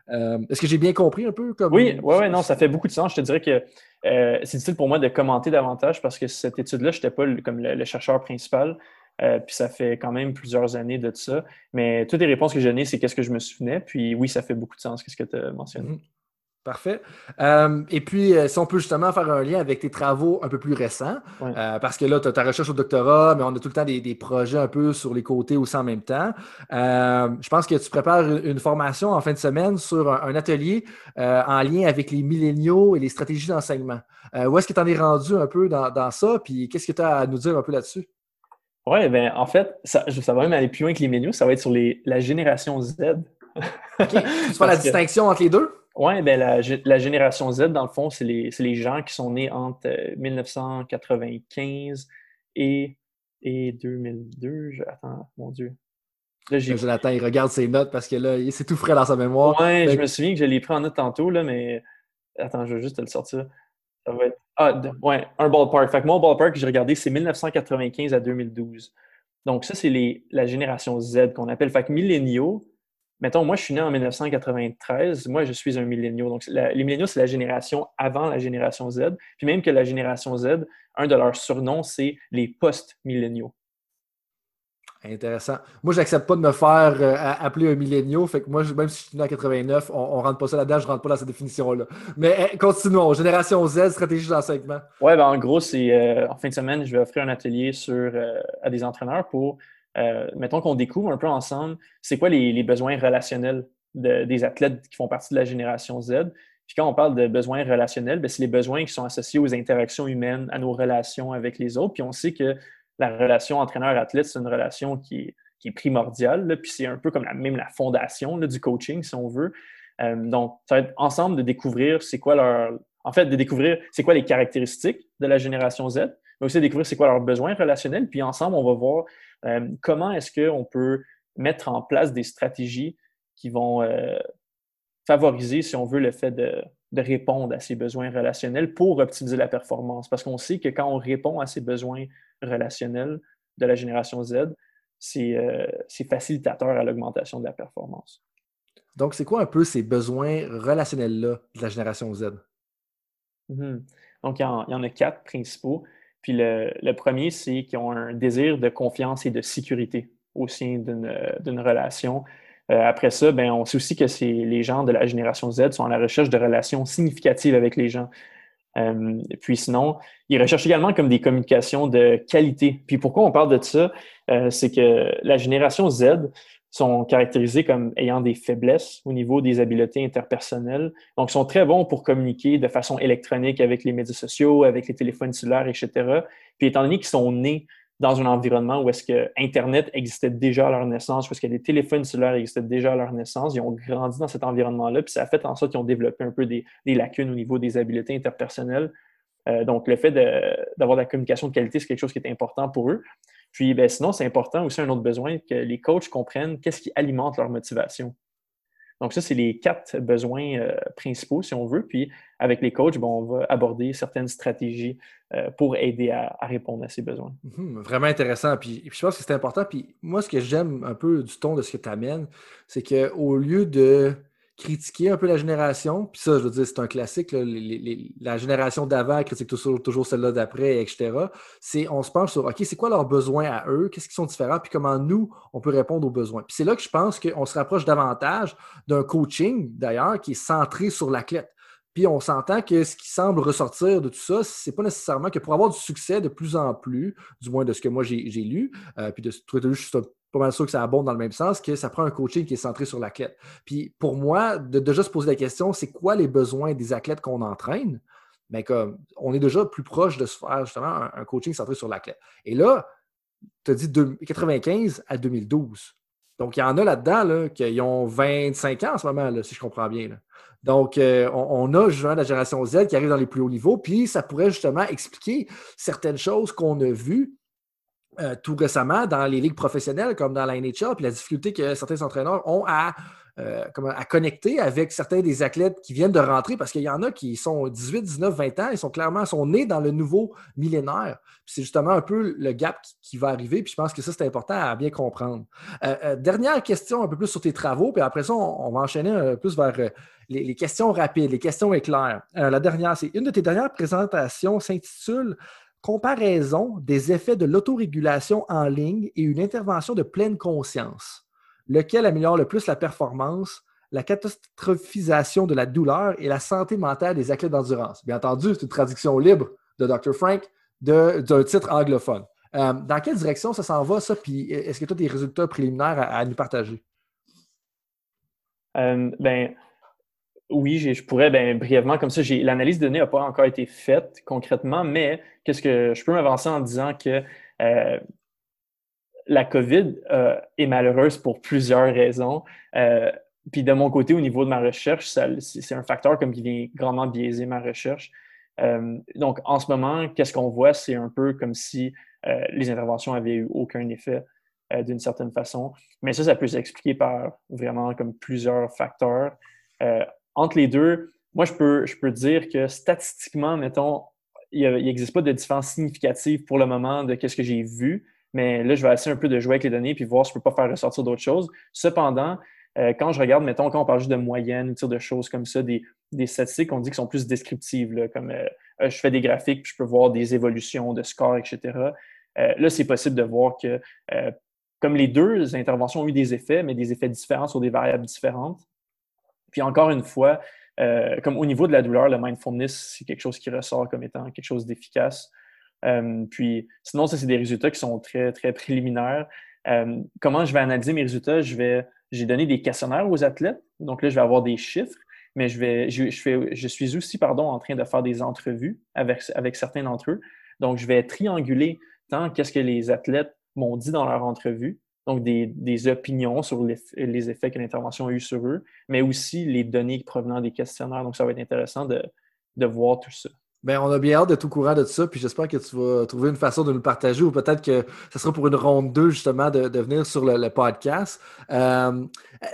Euh, est-ce que j'ai bien compris un peu? Comme... Oui, ouais, ouais, non, ça? fait beaucoup de sens. Je te dirais que euh, c'est difficile pour moi de commenter davantage parce que cette étude-là, je n'étais pas comme le, chercheur principal. Euh, puis ça fait quand même plusieurs années de ça. Mais toutes les réponses que j'ai données, c'est qu'est-ce que je me souvenais. Puis oui, ça fait beaucoup de sens, qu'est-ce que tu as mentionné. Parfait. Euh, et puis, euh, si on peut justement faire un lien avec tes travaux un peu plus récents, euh, parce que là, tu as ta recherche au doctorat, mais on a tout le temps des, projets un peu sur les côtés aussi en même temps. je pense que tu prépares une formation en fin de semaine sur un, atelier en lien avec les milléniaux et les stratégies d'enseignement. où est-ce que tu en es rendu un peu dans, ça? Puis, qu'est-ce que tu as à nous dire un peu là-dessus? Oui, bien, en fait, ça, ça, va même aller plus loin que les milléniaux. Ça va être sur les, la génération Z. OK. Tu fais *laughs* la distinction entre les deux? Oui, ben la, la, génération Z, dans le fond, c'est les, les, gens qui sont nés entre 1995 euh, et, et 2002. attends, mon Dieu. Là, Jonathan, il regarde ses notes parce que là, c'est tout frais dans sa mémoire. Oui, je me souviens que je l'ai pris en note tantôt, là, mais attends, je vais juste te le sortir. Ça va être. Ah, ouais, un ballpark. Fait que mon ballpark que j'ai regardé, c'est 1995 à 2012. Donc, ça, c'est la génération Z qu'on appelle. Fait que milléniaux, mettons, moi, je suis né en 1993. Moi, je suis un milléniaux. Donc, les milléniaux, c'est la génération avant la génération Z. Puis même que la génération Z, un de leurs surnoms, c'est les post-milléniaux. Intéressant. Moi, je n'accepte pas de me faire euh, appeler un milléniaux. Fait que moi, même si je suis né en 89, on ne rentre pas ça là-dedans, je ne rentre pas dans cette définition-là. Mais eh, continuons. Génération Z, stratégie d'enseignement. Oui, ben, en gros, c'est euh, en fin de semaine, je vais offrir un atelier sur, euh, à des entraîneurs pour euh, mettons qu'on découvre un peu ensemble, c'est quoi les, besoins relationnels des athlètes qui font partie de la génération Z? Puis quand on parle de besoins relationnels, ben, c'est les besoins qui sont associés aux interactions humaines, à nos relations avec les autres. Puis on sait que la relation entraîneur-athlète, c'est une relation qui est, primordiale. puis c'est un peu comme la, même la fondation du coaching, si on veut. Euh, donc, ça va être ensemble de découvrir c'est quoi leur. En fait, de découvrir c'est quoi les caractéristiques de la génération Z, mais aussi découvrir c'est quoi leurs besoins relationnels. Puis ensemble, on va voir euh, comment est-ce qu'on peut mettre en place des stratégies qui vont euh, favoriser, si on veut, le fait de, répondre à ces besoins relationnels pour optimiser la performance? Parce qu'on sait que quand on répond à ces besoins relationnels de la génération Z, c'est euh, facilitateur à l'augmentation de la performance. Donc, c'est quoi un peu ces besoins relationnels-là de la génération Z? Mm-hmm. Donc, il y, en, a quatre principaux. Puis le, premier, c'est qu'ils ont un désir de confiance et de sécurité au sein d'une relation. Euh, après ça, ben, on sait aussi que les gens de la génération Z sont à la recherche de relations significatives avec les gens. Euh, puis sinon, ils recherchent également comme des communications de qualité. Puis pourquoi on parle de ça? Euh, c'est que la génération Z, sont caractérisés comme ayant des faiblesses au niveau des habiletés interpersonnelles. Donc, ils sont très bons pour communiquer de façon électronique avec les médias sociaux, avec les téléphones cellulaires, etc. Puis, étant donné qu'ils sont nés dans un environnement où est-ce que Internet existait déjà à leur naissance, où est-ce que les téléphones cellulaires existaient déjà à leur naissance, ils ont grandi dans cet environnement-là, puis ça a fait en sorte qu'ils ont développé un peu des, lacunes au niveau des habiletés interpersonnelles. Euh, donc, le fait d'avoir de, la communication de qualité, c'est quelque chose qui est important pour eux. Puis ben, sinon, c'est important aussi un autre besoin que les coachs comprennent qu'est-ce qui alimente leur motivation. Donc, ça, c'est les quatre besoins euh, principaux, si on veut. Puis, avec les coachs, bon, on va aborder certaines stratégies euh, pour aider à, répondre à ces besoins. Mhm, vraiment intéressant. Puis, puis, je pense que c'est important. Puis, moi, ce que j'aime un peu du ton de ce que tu amènes, c'est qu'au lieu de critiquer un peu la génération. Puis ça, je veux dire, c'est un classique. la génération d'avant critique toujours, celle-là d'après, etc. C'est on se penche sur OK, c'est quoi leurs besoins à eux, qu'est-ce qui sont différents, puis comment nous, on peut répondre aux besoins? Puis c'est là que je pense qu'on se rapproche davantage d'un coaching, d'ailleurs, qui est centré sur l'athlète. Puis on s'entend que ce qui semble ressortir de tout ça, c'est pas nécessairement que pour avoir du succès de plus en plus, du moins de ce que moi j'ai lu, euh, puis de que je suis pas mal sûr que ça abonde dans le même sens, que ça prend un coaching qui est centré sur l'athlète. Puis pour moi, de déjà se poser la question, c'est quoi les besoins des athlètes qu'on entraîne? Mais ben, comme on est déjà plus proche de se faire justement un, coaching centré sur l'athlète. Et là, tu as dit de 95 à 2012. Donc, il y en a là-dedans là, qui ont 25 ans en ce moment, là, si je comprends bien. Donc, euh, on, a justement la génération Z qui arrive dans les plus hauts niveaux, puis ça pourrait justement expliquer certaines choses qu'on a vues euh, tout récemment dans les ligues professionnelles comme dans la NHL, puis la difficulté que certains entraîneurs ont à euh, à connecter avec certains des athlètes qui viennent de rentrer parce qu'il y en a qui sont 18, 19, 20 ans, ils sont clairement sont nés dans le nouveau millénaire. C'est justement un peu le gap qui, va arriver. Puis je pense que ça, c'est important à bien comprendre. Euh, dernière question un peu plus sur tes travaux, puis après ça, on, va enchaîner un peu plus vers les, les, questions rapides, les questions éclairs. la dernière, c'est une de tes dernières présentations s'intitule Comparaison des effets de l'autorégulation en ligne et une intervention de pleine conscience lequel améliore le plus la performance, la catastrophisation de la douleur et la santé mentale des athlètes d'endurance. Bien entendu, c'est une traduction libre de Dr. Frank d'un titre anglophone. Euh, dans quelle direction ça s'en va, ça? Puis est-ce que tu as des résultats préliminaires à, nous partager? Euh, ben, oui, je pourrais ben, brièvement, comme ça, l'analyse de données n'a pas encore été faite concrètement, mais qu'est-ce que je peux m'avancer en disant que euh, la COVID euh, est malheureuse pour plusieurs raisons. Euh, puis de mon côté, au niveau de ma recherche, c'est un facteur comme qui vient grandement biaiser ma recherche. Donc, en ce moment, qu'est-ce qu'on voit? C'est un peu comme si les interventions avaient eu aucun effet d'une certaine façon. Mais ça, ça peut s'expliquer par vraiment comme plusieurs facteurs. Entre les deux, moi, je peux, je peux dire que statistiquement, mettons, il n'existe pas de différence significative pour le moment de ce que j'ai vu. Mais là, je vais essayer un peu de jouer avec les données puis voir si je ne peux pas faire ressortir d'autres choses. Cependant, euh, quand je regarde, mettons, quand on parle juste de moyenne, de choses comme ça, des, statistiques, on dit qui sont plus descriptives, comme euh, euh, je fais des graphiques puis je peux voir des évolutions de scores, etc. là, c'est possible de voir que, comme les deux interventions ont eu des effets, mais des effets différents sur des variables différentes. Puis encore une fois, comme au niveau de la douleur, le mindfulness, c'est quelque chose qui ressort comme étant quelque chose d'efficace. Euh, puis sinon, ça, c'est des résultats qui sont très, très préliminaires. Euh, comment je vais analyser mes résultats? Je vais, j'ai donné des questionnaires aux athlètes. Donc là, je vais avoir des chiffres, mais je, vais, je suis aussi pardon, en train de faire des entrevues avec, avec certains d'entre eux. Donc, je vais trianguler tant qu'est-ce que les athlètes m'ont dit dans leur entrevue, donc des, des opinions sur les, les effets que l'intervention a eu sur eux, mais aussi les données provenant des questionnaires. Donc, ça va être intéressant de, de voir tout ça. Ben, on a bien hâte d'être au courant de ça, puis j'espère que tu vas trouver une façon de nous partager ou peut-être que ce sera pour une ronde 2 justement de, venir sur le, podcast. Euh,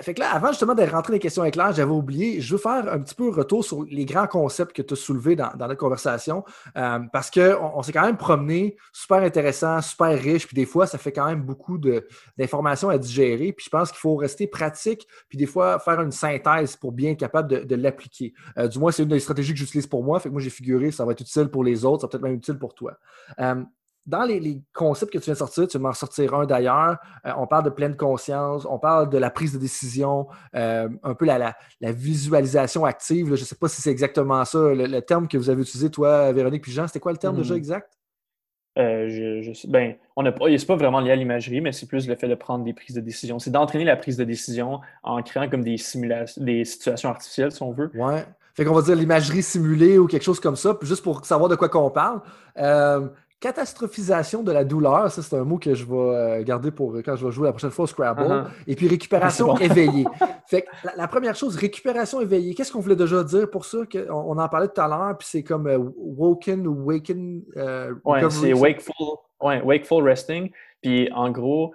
fait que là, avant justement de rentrer dans les questions éclairs, j'avais oublié, je veux faire un petit peu retour sur les grands concepts que tu as soulevés dans, notre conversation euh, parce qu'on on, s'est quand même promené, super intéressant, super riche, puis des fois, ça fait quand même beaucoup d'informations à digérer, puis je pense qu'il faut rester pratique, puis des fois faire une synthèse pour bien être capable de, l'appliquer. Euh, du moins, c'est une des stratégies que j'utilise pour moi, fait que moi j'ai figuré ça va être utile pour les autres, ça va peut-être même utile pour toi. Euh, dans les, concepts que tu viens de sortir, tu vas m'en sortir un d'ailleurs, euh, on parle de pleine conscience, on parle de la prise de décision, euh, un peu la, visualisation active. je ne sais pas si c'est exactement ça, le, terme que vous avez utilisé, toi, Véronique puis Jean, c'était quoi le terme déjà hmm. exact? je, ben, on a, c'est pas vraiment lié à l'imagerie, mais c'est plus le fait de prendre des prises de décision. C'est d'entraîner la prise de décision en créant comme des simulations, des situations artificielles, si on veut. Ouais. Fait qu'on va dire l'imagerie simulée ou quelque chose comme ça, juste pour savoir de quoi qu'on parle. Euh, catastrophisation de la douleur, ça c'est un mot que je vais euh, garder pour quand je vais jouer la prochaine fois au Scrabble. Uh-huh. Et puis récupération éveillée. *laughs* Fait que la, première chose, récupération éveillée. Qu'est-ce qu'on voulait déjà dire pour ça? On, en parlait tout à l'heure, puis c'est comme euh, woken ou waken. oui, c'est wakeful, ouais, wakeful resting. Puis en gros,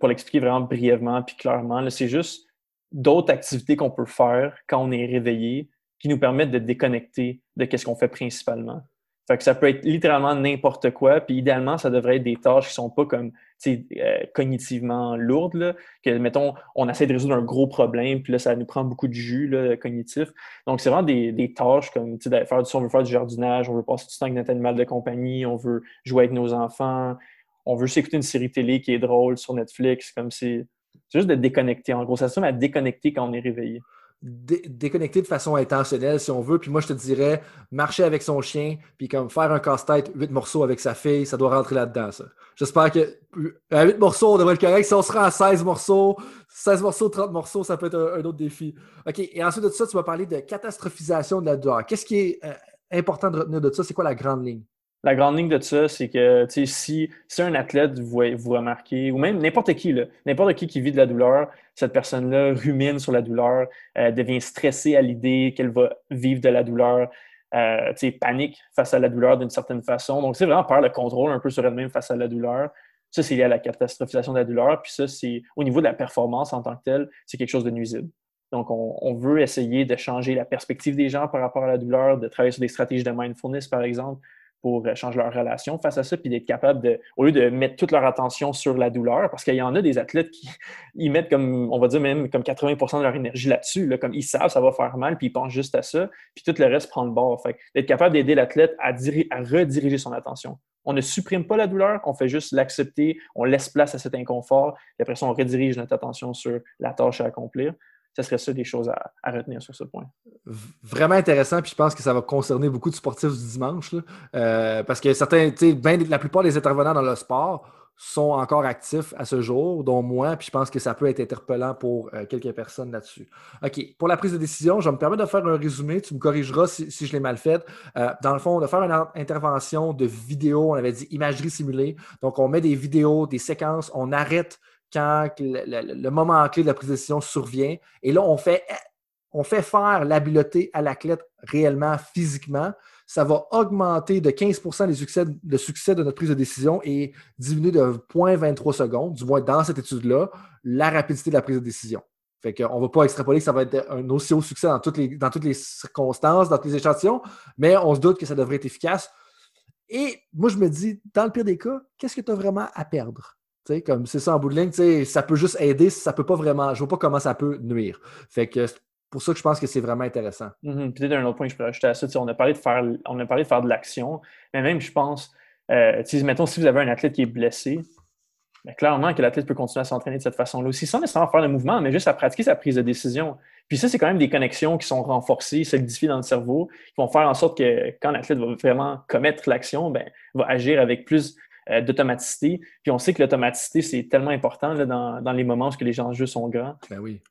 pour l'expliquer vraiment brièvement puis clairement, c'est juste d'autres activités qu'on peut faire quand on est réveillé qui nous permettent de déconnecter de ce qu'on fait principalement. Fait que ça peut être littéralement n'importe quoi, puis idéalement, ça devrait être des tâches qui sont pas comme euh, cognitivement lourdes. Là, que, mettons, on essaie de résoudre un gros problème, puis là, ça nous prend beaucoup de jus cognitif. Donc, c'est vraiment des, tâches comme faire, si on veut faire du jardinage, on veut passer du temps avec notre animal de compagnie, on veut jouer avec nos enfants, on veut juste écouter une série télé qui est drôle sur Netflix, comme c'est juste de déconnecter. En gros, ça sert à déconnecter quand on est réveillé déconnecter de façon intentionnelle, si on veut. Puis moi, je te dirais, marcher avec son chien, puis comme faire un casse-tête, huit morceaux avec sa fille, ça doit rentrer là-dedans, ça. J'espère que à 8 morceaux, on devrait être correct. Si on sera à 16 morceaux, 16 morceaux, 30 morceaux, ça peut être un, autre défi. OK. Et ensuite de ça, tu vas parler de catastrophisation de la douleur. Qu'est-ce qui est euh, important de retenir de ça? C'est quoi la grande ligne? la grande ligne de ça, c'est que si, si un athlète vous, vous remarquez, ou même n'importe qui, n'importe qui qui vit de la douleur, cette personne-là rumine sur la douleur, euh, devient stressée à l'idée qu'elle va vivre de la douleur, euh, panique face à la douleur d'une certaine façon. Donc, c'est vraiment perdre le contrôle un peu sur elle-même face à la douleur. Ça, c'est lié à la catastrophisation de la douleur. Puis ça, c'est au niveau de la performance en tant que telle, c'est quelque chose de nuisible. Donc, on, veut essayer de changer la perspective des gens par rapport à la douleur, de travailler sur des stratégies de mindfulness, par exemple, pour euh, changer leur relation face à ça, puis d'être capable de, au lieu de mettre toute leur attention sur la douleur, parce qu'il y en a des athlètes qui *laughs* ils mettent comme, on va dire même comme 80% de leur énergie là-dessus, là, comme ils savent ça va faire mal, puis ils pensent juste à ça, puis tout le reste prend le bord. Fait d'être capable d'aider l'athlète à, à rediriger son attention. On ne supprime pas la douleur, on fait juste l'accepter, on laisse place à cet inconfort, et après ça, on redirige notre attention sur la tâche à accomplir ce serait ça des choses à, retenir sur ce point. Vraiment intéressant, puis je pense que ça va concerner beaucoup de sportifs du dimanche, euh, parce que certains, ben, la plupart des intervenants dans le sport sont encore actifs à ce jour, dont moi, puis je pense que ça peut être interpellant pour euh, quelques personnes là-dessus. OK, pour la prise de décision, je vais me permettre de faire un résumé, tu me corrigeras si, je l'ai mal fait. Euh, dans le fond, de faire une intervention de vidéo, on avait dit imagerie simulée, donc on met des vidéos, des séquences, on arrête quand le, moment clé de la prise de décision survient. Et là, on fait, on fait faire l'habileté à l'athlète réellement, physiquement. Ça va augmenter de 15 les succès, le succès de notre prise de décision et diminuer de 0.23 secondes, du moins dans cette étude-là, la rapidité de la prise de décision. Fait ne va pas extrapoler que ça va être un aussi haut succès dans toutes, les, dans toutes les circonstances, dans tous les échantillons, mais on se doute que ça devrait être efficace. Et moi, je me dis, dans le pire des cas, qu'est-ce que tu as vraiment à perdre? Comme c'est ça en bout de ligne, ça peut juste aider, ça peut pas vraiment. Je vois pas comment ça peut nuire. Fait que c'est pour ça que je pense que c'est vraiment intéressant. Mm-hmm. Peut-être un autre point que je pourrais ajouter à ça, on a parlé de faire, on a parlé de faire de l'action, mais même je pense, euh, mettons, si vous avez un athlète qui est blessé, ben, clairement que l'athlète peut continuer à s'entraîner de cette façon-là aussi, sans nécessairement faire de mouvement, mais juste à pratiquer sa prise de décision. Puis ça, c'est quand même des connexions qui sont renforcées, solidifiées dans le cerveau, qui vont faire en sorte que quand l'athlète va vraiment commettre l'action, ben, va agir avec plus euh, d'automaticité. Puis on sait que l'automaticité, c'est tellement important dans, les moments où les enjeux sont grands. Ben oui.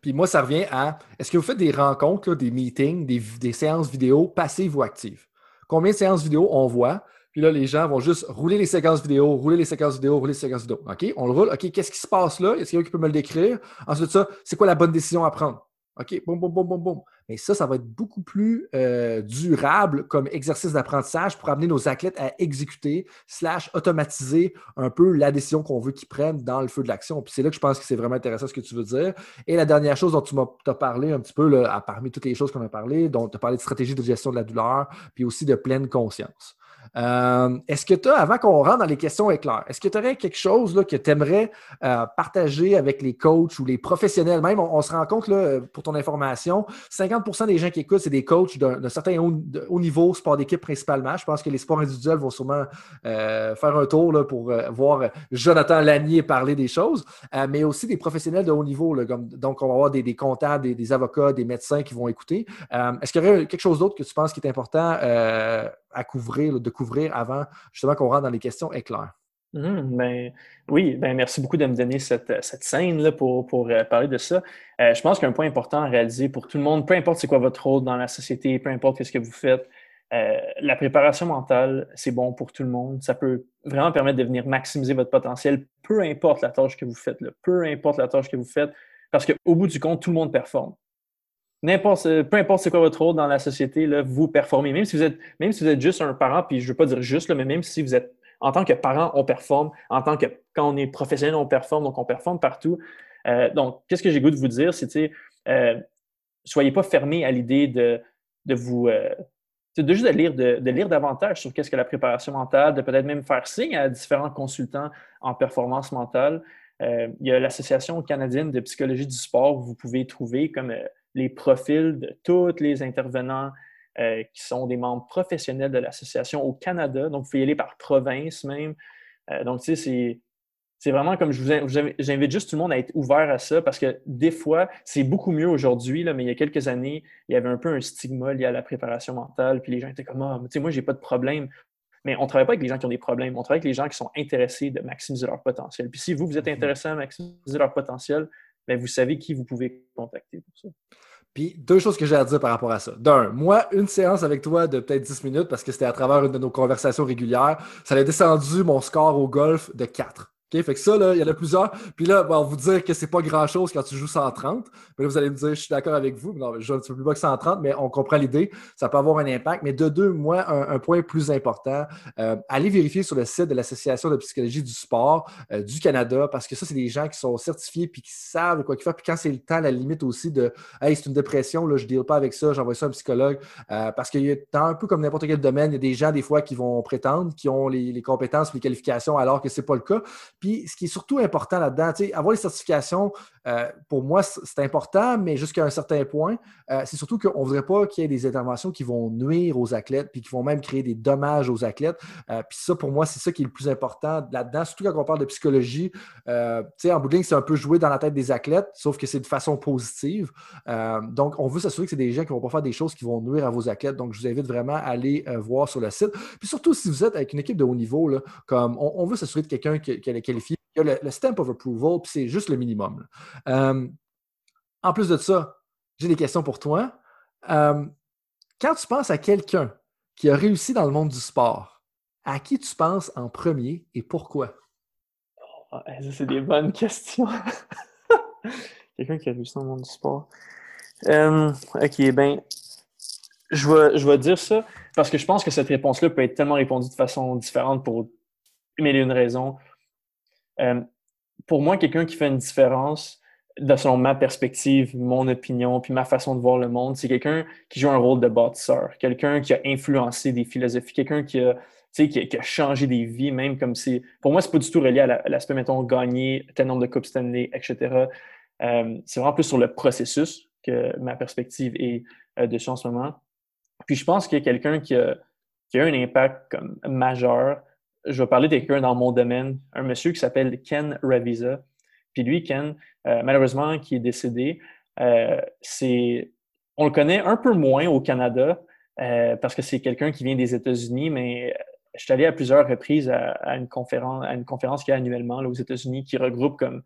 Puis moi, ça revient à est-ce que vous faites des rencontres, des meetings, des, séances vidéo passives ou actives? Combien de séances vidéo on voit? Puis là, les gens vont juste rouler les séquences vidéo, rouler les séquences vidéo, rouler les séquences vidéo. OK, on le roule. OK, qu'est-ce qui se passe là? Est-ce qu'il y a quelqu'un qui peut me le décrire? Ensuite ça, c'est quoi la bonne décision à prendre? OK, boum, boum, boum, boum, boum. Mais ça, ça va être beaucoup plus euh, durable comme exercice d'apprentissage pour amener nos athlètes à exécuter, slash automatiser un peu la décision qu'on veut qu'ils prennent dans le feu de l'action. Puis c'est là que je pense que c'est vraiment intéressant ce que tu veux dire. Et la dernière chose dont tu m'as parlé un petit peu, là, parmi toutes les choses qu'on a parlé, dont tu as parlé de stratégie de gestion de la douleur, puis aussi de pleine conscience. Euh, est-ce que tu as, avant qu'on rentre dans les questions éclairs, est-ce que tu aurais quelque chose là, que tu aimerais euh, partager avec les coachs ou les professionnels? Même, on, se rend compte, là, pour ton information, 50% des gens qui écoutent, c'est des coachs d'un certain haut, niveau, sport d'équipe principalement. Je pense que les sports individuels vont sûrement euh, faire un tour là, pour voir Jonathan Lanier parler des choses, mais aussi des professionnels de haut niveau. Là, donc, on va avoir des, comptables, des, avocats, des médecins qui vont écouter. est-ce qu'il y aurait quelque chose d'autre que tu penses qui est important à couvrir, de couvrir avant justement qu'on rentre dans les questions éclairs. Mmh, ben, oui, ben, merci beaucoup de me donner cette, scène là pour, pour euh, parler de ça. Euh, je pense qu'un point important à réaliser pour tout le monde, peu importe c'est quoi votre rôle dans la société, peu importe ce que vous faites, euh, la préparation mentale, c'est bon pour tout le monde. Ça peut vraiment permettre de venir maximiser votre potentiel, peu importe la tâche que vous faites, peu importe la tâche que vous faites, parce qu'au bout du compte, tout le monde performe peu importe c'est quoi votre rôle dans la société, là, vous performez. Même si vous êtes, même si vous êtes juste un parent, puis je ne veux pas dire juste, là, mais même si vous êtes en tant que parent, on performe. En tant que quand on est professionnel, on performe, donc on performe partout. Euh, donc, qu'est-ce que j'ai goût de vous dire, c'est euh, soyez pas fermés à l'idée de, de vous euh, de juste de lire, de, lire davantage sur qu'est-ce que la préparation mentale, de peut-être même faire signe à différents consultants en performance mentale. Euh, il y a l'Association canadienne de psychologie du sport vous pouvez trouver comme les profils de tous les intervenants euh, qui sont des membres professionnels de l'association au Canada. Donc, vous pouvez y aller par province même. Euh, donc, tu sais, c'est vraiment comme je vous j'invite juste tout le monde à être ouvert à ça parce que des fois, c'est beaucoup mieux aujourd'hui, mais il y a quelques années, il y avait un peu un stigma lié à la préparation mentale, puis les gens étaient comme Ah, tu sais, moi, j'ai pas de problème. Mais on ne travaille pas avec les gens qui ont des problèmes, on travaille avec les gens qui sont intéressés de maximiser leur potentiel. Puis si vous, vous êtes mm-hmm. intéressé à maximiser leur potentiel, bien, vous savez qui vous pouvez contacter pour ça. Puis deux choses que j'ai à dire par rapport à ça. D'un, moi, une séance avec toi de peut-être 10 minutes, parce que c'était à travers une de nos conversations régulières, ça a descendu mon score au golf de 4. Fait que ça, là, il y en a plusieurs. Puis là, on va vous dire que c'est pas grand-chose quand tu joues 130. Mais vous allez me dire, je suis d'accord avec vous. Non, je joue un petit peu plus bas que 130, mais on comprend l'idée. Ça peut avoir un impact. Mais de deux, moi, un, point plus important, euh, allez vérifier sur le site de l'Association de psychologie du sport euh, du Canada, parce que ça, c'est des gens qui sont certifiés puis qui savent quoi font. Puis quand c'est le temps, la limite aussi de Hey, c'est une dépression, là, je ne deal pas avec ça, j'envoie ça à un psychologue. Euh, parce que dans un peu comme n'importe quel domaine, il y a des gens, des fois, qui vont prétendre, qui ont les, les compétences, les qualifications, alors que ce n'est pas le cas. Puis ce qui est surtout important là-dedans, avoir les certifications, euh, pour moi, c'est important, mais jusqu'à un certain point, euh, c'est surtout qu'on ne voudrait pas qu'il y ait des interventions qui vont nuire aux athlètes, puis qui vont même créer des dommages aux athlètes. Euh, puis ça, pour moi, c'est ça qui est le plus important là-dedans, surtout quand on parle de psychologie. en bout de ligne, c'est un peu jouer dans la tête des athlètes, sauf que c'est de façon positive. donc, on veut s'assurer que c'est des gens qui ne vont pas faire des choses qui vont nuire à vos athlètes. Donc, je vous invite vraiment à aller voir sur le site. Puis surtout, si vous êtes avec une équipe de haut niveau, comme on, veut s'assurer de quelqu'un qui est qualifié il y a le, stamp of approval, puis c'est juste le minimum. Euh, en plus de ça, j'ai des questions pour toi. Euh, quand tu penses à quelqu'un qui a réussi dans le monde du sport, à qui tu penses en premier et pourquoi? Oh, c'est des bonnes questions. *laughs* quelqu'un qui a réussi dans le monde du sport. Euh, ok, ben, je vais, je vais dire ça parce que je pense que cette réponse-là peut être tellement répondue de façon différente pour mille une raisons. Euh, pour moi, quelqu'un qui fait une différence, de selon ma perspective, mon opinion, puis ma façon de voir le monde, c'est quelqu'un qui joue un rôle de bâtisseur, quelqu'un qui a influencé des philosophies, quelqu'un qui a, qui, a, changé des vies, même comme si. Pour moi, c'est pas du tout relié à l'aspect, mettons, gagner tel nombre de Coupes Stanley, etc. Euh, c'est vraiment plus sur le processus que ma perspective est euh, dessus en ce moment. Puis je pense qu'il y a quelqu'un qui a, qui a un impact comme majeur je vais parler de quelqu'un dans mon domaine, un monsieur qui s'appelle Ken Ravisa. Puis lui, Ken, euh, malheureusement, qui est décédé, euh, c'est, on le connaît un peu moins au Canada euh, parce que c'est quelqu'un qui vient des États-Unis, mais je suis allé à plusieurs reprises à, une conférence, à une conférence qu'il y a annuellement aux États-Unis qui regroupe comme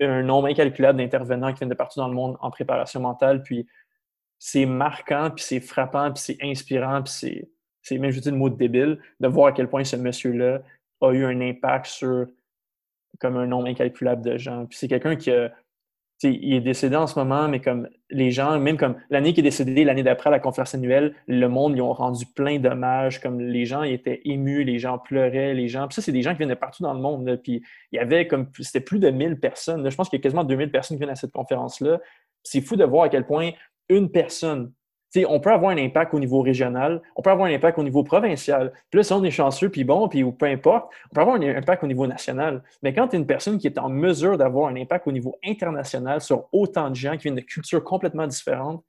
un nombre incalculable d'intervenants qui viennent de partout dans le monde en préparation mentale. Puis c'est marquant, puis c'est frappant, puis c'est inspirant, puis c'est c'est même, je le mot débile, de voir à quel point ce monsieur-là a eu un impact sur comme un nombre incalculable de gens. Puis c'est quelqu'un qui il est décédé en ce moment, mais comme les gens, même comme l'année qui est décédé, l'année d'après la conférence annuelle, le monde, ils ont rendu plein d'hommages, comme les gens ils étaient émus, les gens pleuraient, les gens. Puis ça, c'est des gens qui viennent de partout dans le monde. Puis il y avait comme, c'était plus de 1000 personnes. Je pense qu'il y a quasiment 2000 personnes qui viennent à cette conférence-là. C'est fou de voir à quel point une personne on peut avoir un impact au niveau régional, on peut avoir un impact au niveau provincial. Puis là, si on est chanceux, puis bon, puis peu importe, on peut avoir un impact au niveau national. Mais quand tu es une personne qui est en mesure d'avoir un impact au niveau international sur autant de gens qui viennent de cultures complètement différentes,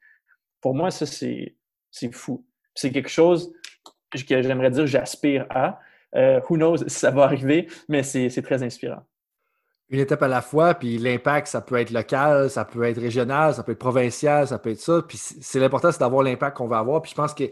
pour moi, ça, c'est fou. C'est quelque chose que j'aimerais dire j'aspire à. Euh, who knows si ça va arriver, mais c'est très inspirant une étape à la fois, puis l'impact, ça peut être local, ça peut être régional, ça peut être provincial, ça peut être ça. Puis c'est l'important, c'est d'avoir l'impact qu'on va avoir. Puis je pense que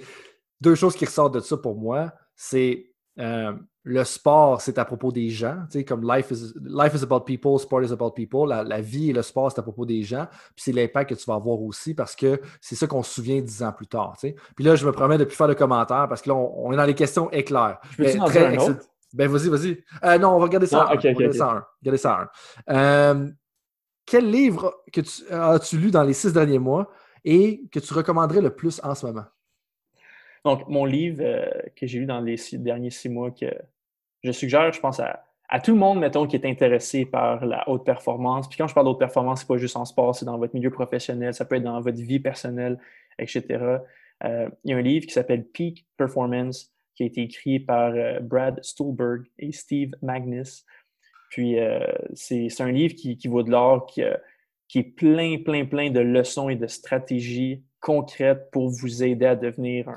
deux choses qui ressortent de ça pour moi, c'est euh, le sport, c'est à propos des gens. Tu sais, comme life is, life is about people, sport is about people. La, vie et le sport, c'est à propos des gens. Puis c'est l'impact que tu vas avoir aussi parce que c'est ça qu'on se souvient dix ans plus tard. Tu sais. Puis là, je me promets de ne plus faire de commentaires parce que là, on, est dans les questions éclairs. Je peux très, un autre? Ben, vas-y, vas-y. Euh, non, on va regarder ça. Ah, ça ça euh, quel livre que tu, as-tu lu dans les six derniers mois et que tu recommanderais le plus en ce moment? Donc, mon livre euh, que j'ai lu dans les six, derniers six mois, que je suggère, je pense, à, tout le monde, mettons, qui est intéressé par la haute performance. Puis quand je parle haute performance, c'est pas juste en sport, c'est dans votre milieu professionnel, ça peut être dans votre vie personnelle, etc. il y a un livre qui s'appelle Peak Performance qui a été écrit par euh, Brad Stulberg et Steve Magnus. Puis euh, c'est un livre qui, vaut de l'or, qui, euh, qui, est plein, plein, plein de leçons et de stratégies concrètes pour vous aider à devenir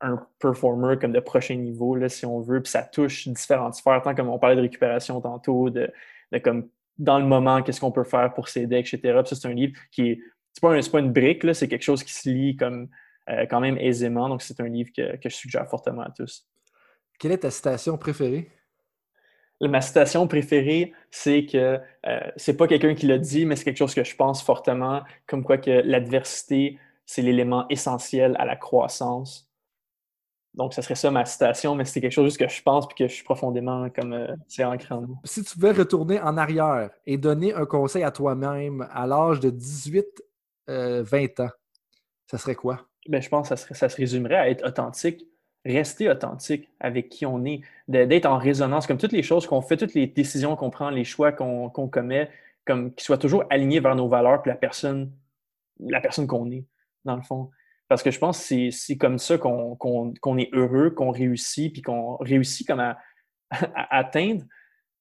un, performer comme de prochain niveau, là, si on veut. Puis ça touche différentes sphères, tant comme on parlait de récupération tantôt, de, comme dans le moment, qu'est-ce qu'on peut faire pour s'aider, etc. Puis ça, c'est un livre qui est. C'est pas, pas une brique, c'est quelque chose qui se lit comme quand même aisément. Donc, c'est un livre que, je suggère fortement à tous. Quelle est ta citation préférée? Ma citation préférée, c'est que euh, c'est pas quelqu'un qui l'a dit, mais c'est quelque chose que je pense fortement, comme quoi que l'adversité, c'est l'élément essentiel à la croissance. donc, ça serait ça ma citation, mais c'est quelque chose que je pense puis que je suis profondément comme euh, c'est ancré en moi. Si tu pouvais retourner en arrière et donner un conseil à toi-même à l'âge de 18-20 ans, ça serait quoi? Ben, je pense que ça, ça se résumerait à être authentique, rester authentique avec qui on est, d'être en résonance, comme toutes les choses qu'on fait, toutes les décisions qu'on prend, les choix qu'on commet, comme qu'ils soient toujours alignés vers nos valeurs puis la personne, la personne qu'on est, dans le fond. Parce que je pense que c'est comme ça qu'on est heureux, qu'on réussit, puis qu'on réussit comme à, atteindre,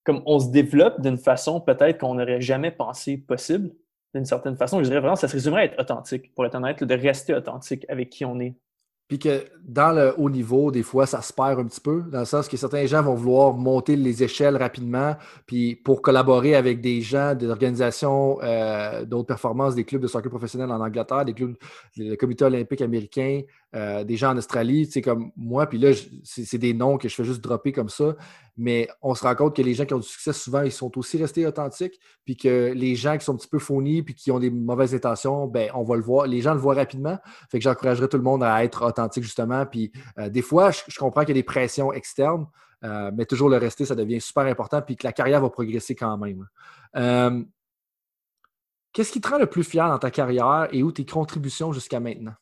comme on se développe d'une façon peut-être qu'on n'aurait jamais pensé possible, d'une certaine façon. Je dirais vraiment, ça se résumerait à être authentique, pour être honnête, de rester authentique avec qui on est. Puis que dans le haut niveau, des fois, ça se perd un petit peu, dans le sens que certains gens vont vouloir monter les échelles rapidement, puis pour collaborer avec des gens, des organisations euh, d'autres performances, des clubs de soccer professionnels en Angleterre, des clubs, le comité olympique américain, euh, des gens en Australie, tu sais, comme moi, puis là, c'est des noms que je fais juste dropper comme ça, mais on se rend compte que les gens qui ont du succès, souvent, ils sont aussi restés authentiques, puis que les gens qui sont un petit peu faunis, puis qui ont des mauvaises intentions, ben, on va le voir, les gens le voient rapidement, fait que j'encouragerais tout le monde à être authentique, justement, puis euh, des fois, je, comprends qu'il y a des pressions externes, euh, mais toujours le rester, ça devient super important, puis que la carrière va progresser quand même. Qu'est-ce qui te rend le plus fier dans ta carrière et où tes contributions jusqu'à maintenant?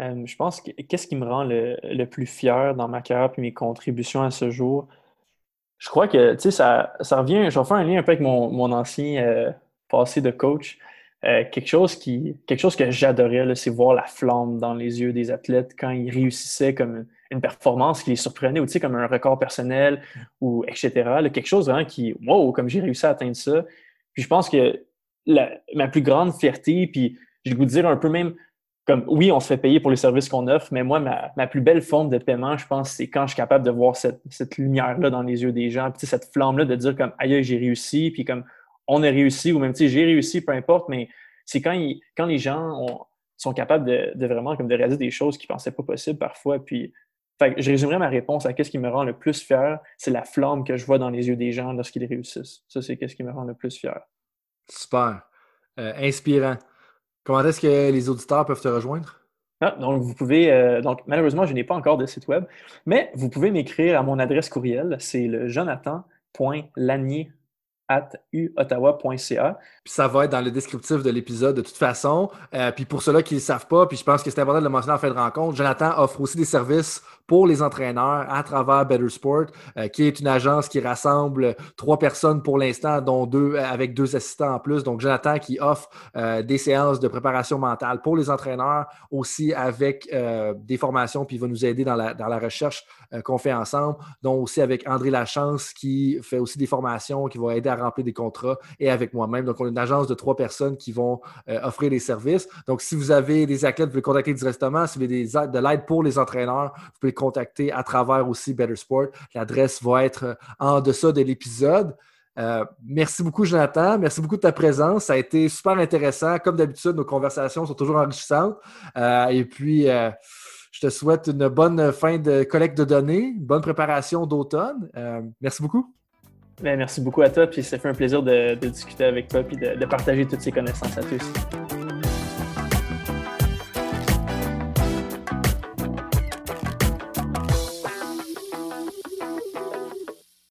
Euh, je pense que qu'est-ce qui me rend le, plus fier dans ma carrière et mes contributions à ce jour? Je crois que, tu sais, ça, ça revient, je vais faire un lien un peu avec mon, ancien euh, passé de coach. Euh, quelque, chose qui, quelque chose que j'adorais, c'est voir la flamme dans les yeux des athlètes quand ils réussissaient comme une performance qui les surprenait, ou comme un record personnel, ou etc. quelque chose vraiment qui, wow, comme j'ai réussi à atteindre ça. Puis je pense que ma plus grande fierté, puis je vais vous dire un peu même comme oui, on se fait payer pour les services qu'on offre, mais moi, ma, plus belle forme de paiement, je pense, c'est quand je suis capable de voir cette, lumière-là dans les yeux des gens, puis cette flamme-là de dire comme aïe, j'ai réussi, puis comme on a réussi, ou même j'ai réussi, peu importe, mais c'est quand, les gens sont capables de, vraiment de réaliser des choses qu'ils ne pensaient pas possibles parfois. Puis je résumerai ma réponse à qu'est-ce qui me rend le plus fier, c'est la flamme que je vois dans les yeux des gens lorsqu'ils réussissent. Ça, c'est qu'est-ce qui me rend le plus fier. Super. Euh, inspirant. Comment est-ce que les auditeurs peuvent te rejoindre? Ah, donc, vous pouvez. Euh, donc, malheureusement, je n'ai pas encore de site web, mais vous pouvez m'écrire à mon adresse courriel. C'est le jonathan.lanier at uottawa.ca. Ça va être dans le descriptif de l'épisode de toute façon. Euh, puis pour ceux-là qui ne le savent pas, puis je pense que c'est important de le mentionner en fin de rencontre, Jonathan offre aussi des services pour les entraîneurs à travers Better Sport, euh, qui est une agence qui rassemble trois personnes pour l'instant, dont deux euh, avec deux assistants en plus. Donc Jonathan qui offre des séances de préparation mentale pour les entraîneurs, aussi avec des formations, puis il va nous aider dans la, dans la recherche qu'on fait ensemble, dont aussi avec André Lachance qui fait aussi des formations, qui va aider à remplir des contrats et avec moi-même. Donc, on est une agence de trois personnes qui vont euh, offrir des services. Donc, si vous avez des athlètes, vous pouvez contacter directement. Si vous avez des, de l'aide pour les entraîneurs, vous pouvez contacter à travers aussi Better Sport. L'adresse va être euh, en deçà de l'épisode. Euh, merci beaucoup, Jonathan. Merci beaucoup de ta présence. Ça a été super intéressant. Comme d'habitude, nos conversations sont toujours enrichissantes. et puis, je te souhaite une bonne fin de collecte de données, bonne préparation d'automne. merci beaucoup. Ben, merci beaucoup à toi, puis ça fait un plaisir de, discuter avec toi, puis de, de partager toutes ces connaissances à tous.